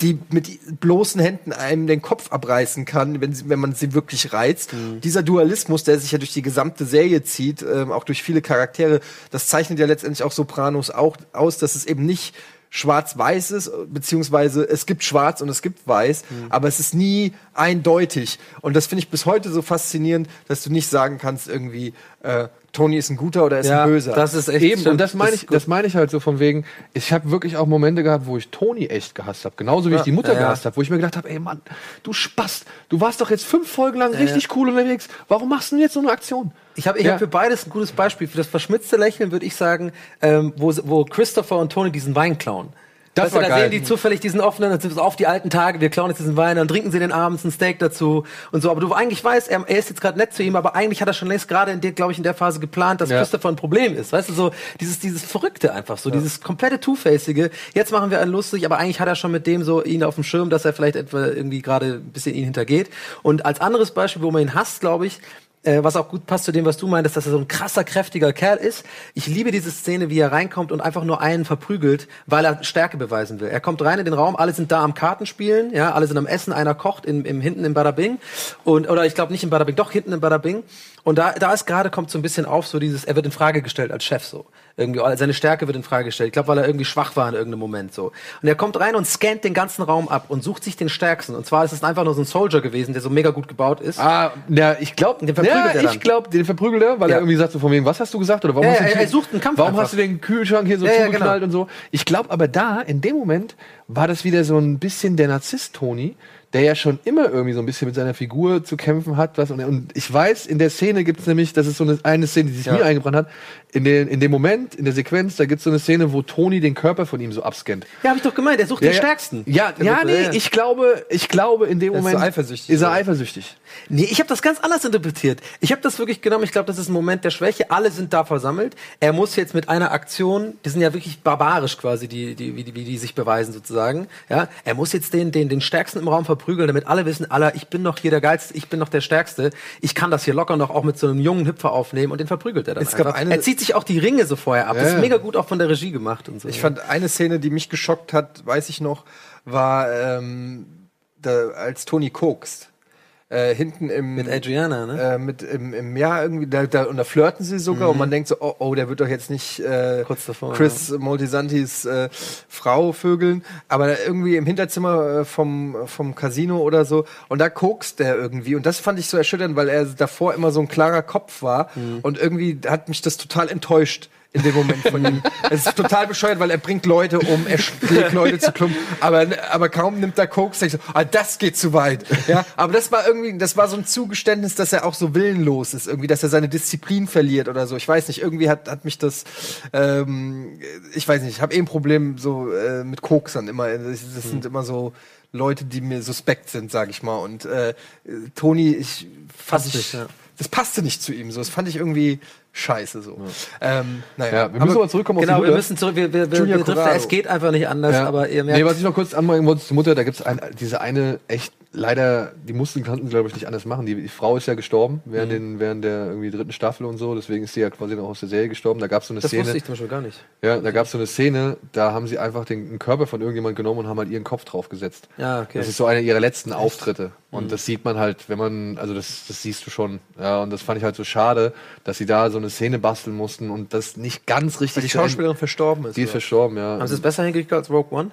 die mit bloßen Händen einem den Kopf abreißen kann, wenn, sie, wenn man sie wirklich reizt. Mhm. Dieser Dualismus, der sich ja durch die gesamte Serie zieht, ähm, auch durch viele Charaktere, das zeichnet ja letztendlich auch Sopranos auch aus, dass es eben nicht schwarz-weiß ist, beziehungsweise es gibt schwarz und es gibt weiß, Mhm. aber es ist nie eindeutig. Und das finde ich bis heute so faszinierend, dass du nicht sagen kannst irgendwie, äh, Tony ist ein guter oder er ist Ja, ein böser. das ist echt Eben, stimmt. und das meine ich, das meine ich halt so von wegen, ich habe wirklich auch Momente gehabt, wo ich Toni echt gehasst habe, genauso wie ich die Mutter ja, ja. gehasst habe, wo ich mir gedacht habe, ey Mann, du Spast, du warst doch jetzt fünf Folgen lang richtig cool unterwegs, warum machst du denn jetzt so eine Aktion? Ich habe ich Ja. hab für beides ein gutes Beispiel. Für das verschmitzte Lächeln würde ich sagen, ähm, wo, wo Christopher und Tony diesen Wein klauen. Das weißt du, war da geil. sehen die zufällig diesen offenen, dann sind so auf die alten Tage, wir klauen jetzt diesen Wein, dann trinken sie den abends ein Steak dazu und so. Aber du eigentlich weißt, er, er ist jetzt gerade nett zu ihm, aber eigentlich hat er schon längst gerade in der, glaube ich, in der Phase geplant, dass Ja. Christopher ein Problem ist. Weißt du, so dieses, dieses Verrückte einfach, so dieses komplette Two-Facige. Jetzt machen wir einen lustig, aber eigentlich hat er schon mit dem so ihn auf dem Schirm, dass er vielleicht etwa irgendwie gerade ein bisschen ihn hintergeht. Und als anderes Beispiel, wo man ihn hasst, glaube ich, äh, was auch gut passt zu dem, was du meintest, dass er so ein krasser, kräftiger Kerl ist. Ich liebe diese Szene, wie er reinkommt und einfach nur einen verprügelt, weil er Stärke beweisen will. Er kommt rein in den Raum, alle sind da am Kartenspielen, ja, alle sind am Essen, einer kocht im, im hinten im Badabing und oder ich glaube nicht im Badabing, doch hinten im Badabing. Und da, da ist gerade kommt so ein bisschen auf so dieses, er wird in Frage gestellt als Chef so. Irgendwie, seine Stärke wird in Frage gestellt. Ich glaube, weil er irgendwie schwach war in irgendeinem Moment so. Und er kommt rein und scannt den ganzen Raum ab und sucht sich den stärksten. Und zwar ist es einfach nur so ein Soldier gewesen, der so mega gut gebaut ist. Ah, ja, ich glaube, Den verprügelt ja, er dann. ich glaube, den verprügelt er, weil Ja. er irgendwie sagt so von wegen, was hast du gesagt oder warum Ja, hast du er Kühl- sucht einen Kampf Warum einfach. hast du den Kühlschrank hier so Ja, ja, zugeknallt genau. und so? Ich glaube aber da in dem Moment war das wieder so ein bisschen der Narzisst Toni, der ja schon immer irgendwie so ein bisschen mit seiner Figur zu kämpfen hat. Was, und, und ich weiß, in der Szene gibt es nämlich, das ist so eine, eine Szene, die sich Ja. mir eingebrannt hat, in, den, in dem Moment, in der Sequenz, da gibt es so eine Szene, wo Toni den Körper von ihm so abscannt. Ja, hab ich doch gemeint, er sucht den Stärksten. Ja, Der ja, wird- nee, ich glaube, ich glaube, in dem Er ist so Moment eifersüchtig, ist er eifersüchtig. Nee, ich habe das ganz anders interpretiert. Ich habe das wirklich genommen, ich glaube, das ist ein Moment der Schwäche. Alle sind da versammelt. Er muss jetzt mit einer Aktion, die sind ja wirklich barbarisch quasi, die, die, wie, die, wie die sich beweisen sozusagen. Ja, er muss jetzt den, den, den Stärksten im Raum verprügeln, damit alle wissen, aller, ich bin noch hier der Geilste, ich bin noch der Stärkste. Ich kann das hier locker noch auch mit so einem jungen Hüpfer aufnehmen und den verprügelt er dann Es einfach. er zieht sich auch die Ringe so vorher ab. Das Ja. ist mega gut auch von der Regie gemacht und so. Ich fand eine Szene, die mich geschockt hat, weiß ich noch, war ähm, da, als Tony kokst. Äh, hinten im mit Adriana, ne? äh, mit im, im Jahr irgendwie da, da und da flirten sie sogar und man denkt so oh, oh der wird doch jetzt nicht äh, Mhm. Kurz davor, Chris Moltisantis äh, Frau vögeln aber irgendwie im Hinterzimmer äh, vom vom Casino oder so und da kokst der irgendwie und das fand ich so erschütternd weil er davor immer so ein klarer Kopf war Mhm. und irgendwie hat mich das total enttäuscht in dem Moment von ihm. Es ist total bescheuert, weil er bringt Leute um, er schlägt Leute zu Klumpen, aber, aber kaum nimmt er Koks, denkt so, ah, das geht zu weit. Ja, aber das war irgendwie, das war so ein Zugeständnis, dass er auch so willenlos ist, irgendwie, dass er seine Disziplin verliert oder so. Ich weiß nicht, irgendwie hat, hat mich das, ähm, ich weiß nicht, ich habe eh ein Problem so äh, mit Koksern immer. Das, das sind immer so Leute, die mir suspekt sind, sag ich mal. Und äh, Toni, ich Passt ich, ja. Das passte nicht zu ihm. So, das fand ich irgendwie scheiße so. Ähm, naja, Ja, wir müssen aber zurückkommen Genau, auf die wir Mutter. müssen zurück, wir, wir, wir, wir driften, es geht einfach nicht anders, Ja. aber ihr merkt, Nee, was ich noch kurz anmerken wollte zur Mutter, da gibt es ein, diese eine echt, leider, die mussten, konnten glaube ich nicht anders machen. Die, die Frau ist ja gestorben während, Mhm. den, während der irgendwie dritten Staffel und so, deswegen ist sie ja quasi noch aus der Serie gestorben. Da gab es so eine das Szene. wusste ich zum Beispiel gar nicht. Ja, da gab es so eine Szene, da haben sie einfach den, den Körper von irgendjemand genommen und haben halt ihren Kopf draufgesetzt. Ja, okay. Das ist so einer ihrer letzten Auftritte. Mhm. Und das sieht man halt, wenn man, also das, das siehst du schon. Ja, und das fand ich halt so schade, dass sie da so eine Szene basteln mussten und das nicht ganz richtig. weil die Schauspielerin verstorben ist. Die ist oder? verstorben, ja. Haben sie es besser hingekriegt als Rogue One?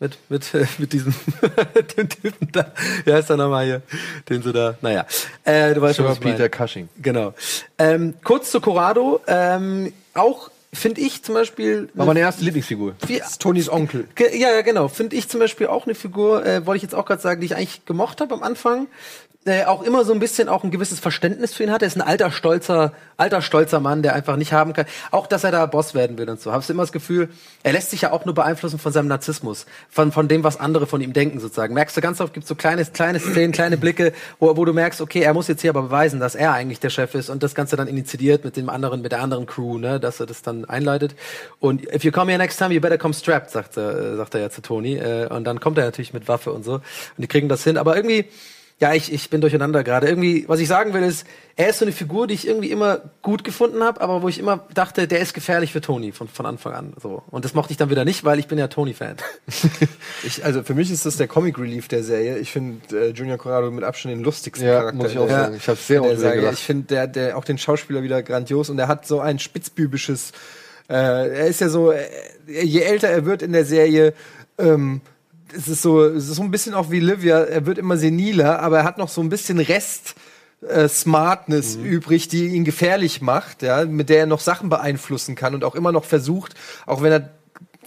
Mit, mit, (laughs) mit diesem (laughs) dem Typen da. Wie heißt der nochmal hier? Den sie da. Naja. Äh, du weißt schon, was Peter meine. Cushing. Genau. Ähm, kurz zu Corrado. Ähm, auch finde ich zum Beispiel. War meine erste Lieblingsfigur. wie, Das ist Tonys Onkel. Ja, ja, genau. Finde ich zum Beispiel auch eine Figur, äh, wollte ich jetzt auch gerade sagen, die ich eigentlich gemocht habe am Anfang. Äh, auch immer so ein bisschen auch ein gewisses Verständnis für ihn hat. Er ist ein alter, stolzer, alter, stolzer Mann, der einfach nicht haben kann. Auch, dass er da Boss werden will und so. Hast du immer das Gefühl, er lässt sich ja auch nur beeinflussen von seinem Narzissmus. Von, von dem, was andere von ihm denken, sozusagen. Merkst du ganz oft, gibt so kleine, kleine Szenen, kleine Blicke, wo, wo du merkst, okay, er muss jetzt hier aber beweisen, dass er eigentlich der Chef ist und das Ganze dann initiiert mit dem anderen, mit der anderen Crew, ne, dass er das dann einleitet. Und if you come here next time, you better come strapped, sagt er, sagt er ja zu Tony. Äh, und dann kommt er natürlich mit Waffe und so. Und die kriegen das hin. Aber irgendwie, ja, ich, ich bin durcheinander gerade. Irgendwie, was ich sagen will, ist, er ist so eine Figur, die ich irgendwie immer gut gefunden habe, aber wo ich immer dachte, der ist gefährlich für Tony von, von Anfang an. So. Und das mochte ich dann wieder nicht, weil ich bin ja Tony-Fan. (laughs) Also für mich ist das der Comic Relief der Serie. Ich finde äh, Junior Corrado mit Abstand den lustigsten Ja, Charakter. muss ich auch der- sagen. Ich hab's sehr oft. Ich finde der, der auch den Schauspieler wieder grandios und er hat so ein spitzbübisches. Äh, er ist ja so, äh, je älter er wird in der Serie, ähm, es ist so, es ist so ein bisschen auch wie Livia. Er wird immer seniler, aber er hat noch so ein bisschen Rest. Äh, Smartness übrig, die ihn gefährlich macht, ja, mit der er noch Sachen beeinflussen kann und auch immer noch versucht, auch wenn er,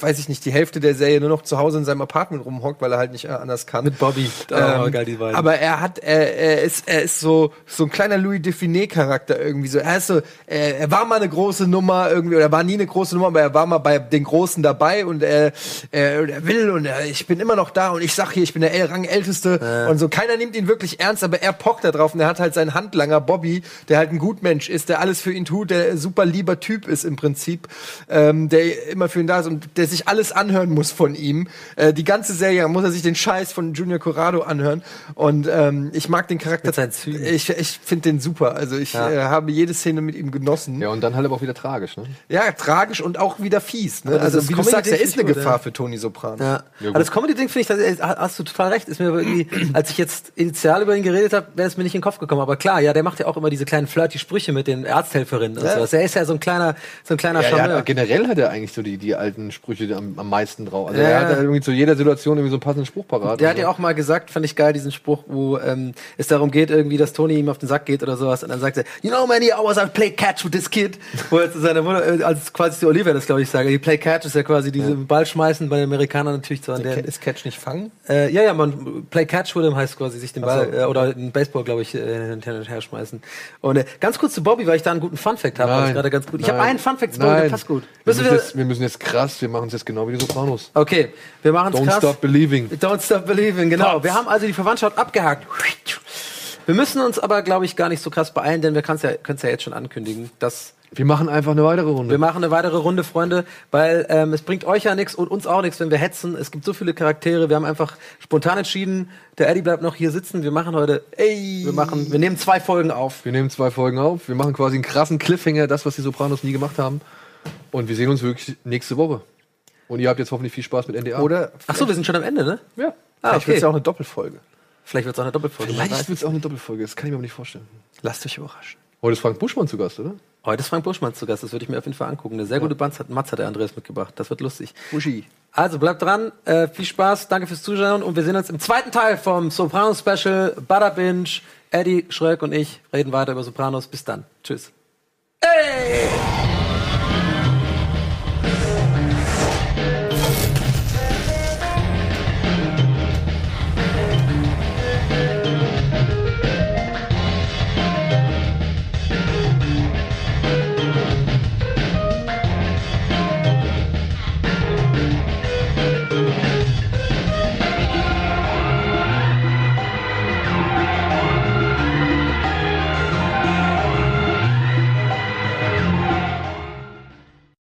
weiß ich nicht, die Hälfte der Serie nur noch zu Hause in seinem Apartment rumhockt, weil er halt nicht äh, anders kann. Mit Bobby. Ähm, Oh, geil, die beiden. aber er hat, er, er ist, er ist so, so ein kleiner Louis Define Charakter irgendwie so. Er ist so, er, er war mal eine große Nummer irgendwie, oder er war nie eine große Nummer, aber er war mal bei den Großen dabei und er, er, er will und er, ich bin immer noch da und ich sag hier, ich bin der El- Rangälteste und so. Keiner nimmt ihn wirklich ernst, aber er pockt da drauf und er hat halt seinen Handlanger Bobby, der halt ein Gutmensch ist, der alles für ihn tut, der super lieber Typ ist im Prinzip, ähm, der immer für ihn da ist und der sich alles anhören muss von ihm. Äh, die ganze Serie muss er sich den Scheiß von Junior Corrado anhören. Und ähm, ich mag den Charakter. Ich, ich finde den super. Also ich Ja. äh, habe jede Szene mit ihm genossen. Ja, und dann halt aber auch wieder tragisch, ne? Ja, tragisch und auch wieder fies. Ne? Also wie du sagst, er ist eine Gefahr ja. für Tony Soprano. Ja. aber das Comedy-Ding finde ich, das, hast du total recht. Ist mir aber irgendwie, (clears throat) als ich jetzt initial über ihn geredet habe, wäre es mir nicht in den Kopf gekommen. Aber klar, ja, der macht ja auch immer diese kleinen flirty Sprüche mit den Arzthelferinnen und Ja. sowas. Er ist ja so ein kleiner, so ein kleiner Ja, Charmeur. ja, generell hat er eigentlich so die, die alten Sprüche Sprüche am, am meisten drauf. Also Ja, er hat ja. ja irgendwie zu jeder Situation irgendwie so einen passenden Spruch parat. Der hat so. ja auch mal gesagt, fand ich geil, diesen Spruch, wo ähm, es darum geht, irgendwie, dass Tony ihm auf den Sack geht oder sowas. Und dann sagt er, you know, many hours I've played catch with this kid. Wo er zu seiner Mutter, äh, als quasi zu Olivia das, glaube ich, sage. Die Play catch ist ja quasi diese Ball schmeißen bei den Amerikanern natürlich so an der. ist Catch nicht fangen? Äh, ja, ja, man Play Catch with him heißt quasi sich den Ball so. äh, oder einen Baseball, glaube ich, äh, hin und her schmeißen. Und äh, ganz kurz zu Bobby, weil ich da einen guten Fun Fact habe, ich Nein. gerade ganz gut. Ich habe einen Fun Fact zu Bobby, der passt gut. Wir müssen, wir, jetzt, wir müssen jetzt krass, wir machen es jetzt genau wie die Sopranos. okay, wir machen es Don't krass. stop believing. Don't stop believing, genau. Pops. Wir haben also die Verwandtschaft abgehakt. Wir müssen uns aber, glaube ich, gar nicht so krass beeilen, denn wir können es ja, ja jetzt schon ankündigen, dass Wir machen einfach eine weitere Runde. wir machen eine weitere Runde, Freunde, weil ähm, es bringt euch ja nichts und uns auch nichts, wenn wir hetzen. Es gibt so viele Charaktere. Wir haben einfach spontan entschieden, der Eddie bleibt noch hier sitzen. Wir machen heute, ey, wir machen, wir nehmen zwei Folgen auf. Wir nehmen zwei Folgen auf. Wir machen quasi einen krassen Cliffhanger, das, was die Sopranos nie gemacht haben. Und wir sehen uns wirklich nächste Woche. Und ihr habt jetzt hoffentlich viel Spaß mit NDA. Oder Ach so, wir sind schon am Ende, ne? Ja. Ah, vielleicht wird okay. es ja auch eine Doppelfolge. Vielleicht wird es auch eine Doppelfolge. Vielleicht wird es auch eine Doppelfolge. Das kann ich mir aber nicht vorstellen. Lasst euch überraschen. Heute ist Frank Buschmann zu Gast, oder? Heute ist Frank Buschmann zu Gast. Das würde ich mir auf jeden Fall angucken. Eine sehr gute Banz hat, Matz hat der Andreas mitgebracht. Das wird lustig. Buschi. Also bleibt dran, äh, viel Spaß, danke fürs Zuschauen und wir sehen uns im zweiten Teil vom Sopranos Special. Butter Binge, Eddie Schröck und ich reden weiter über Sopranos. Bis dann. Tschüss. Ey!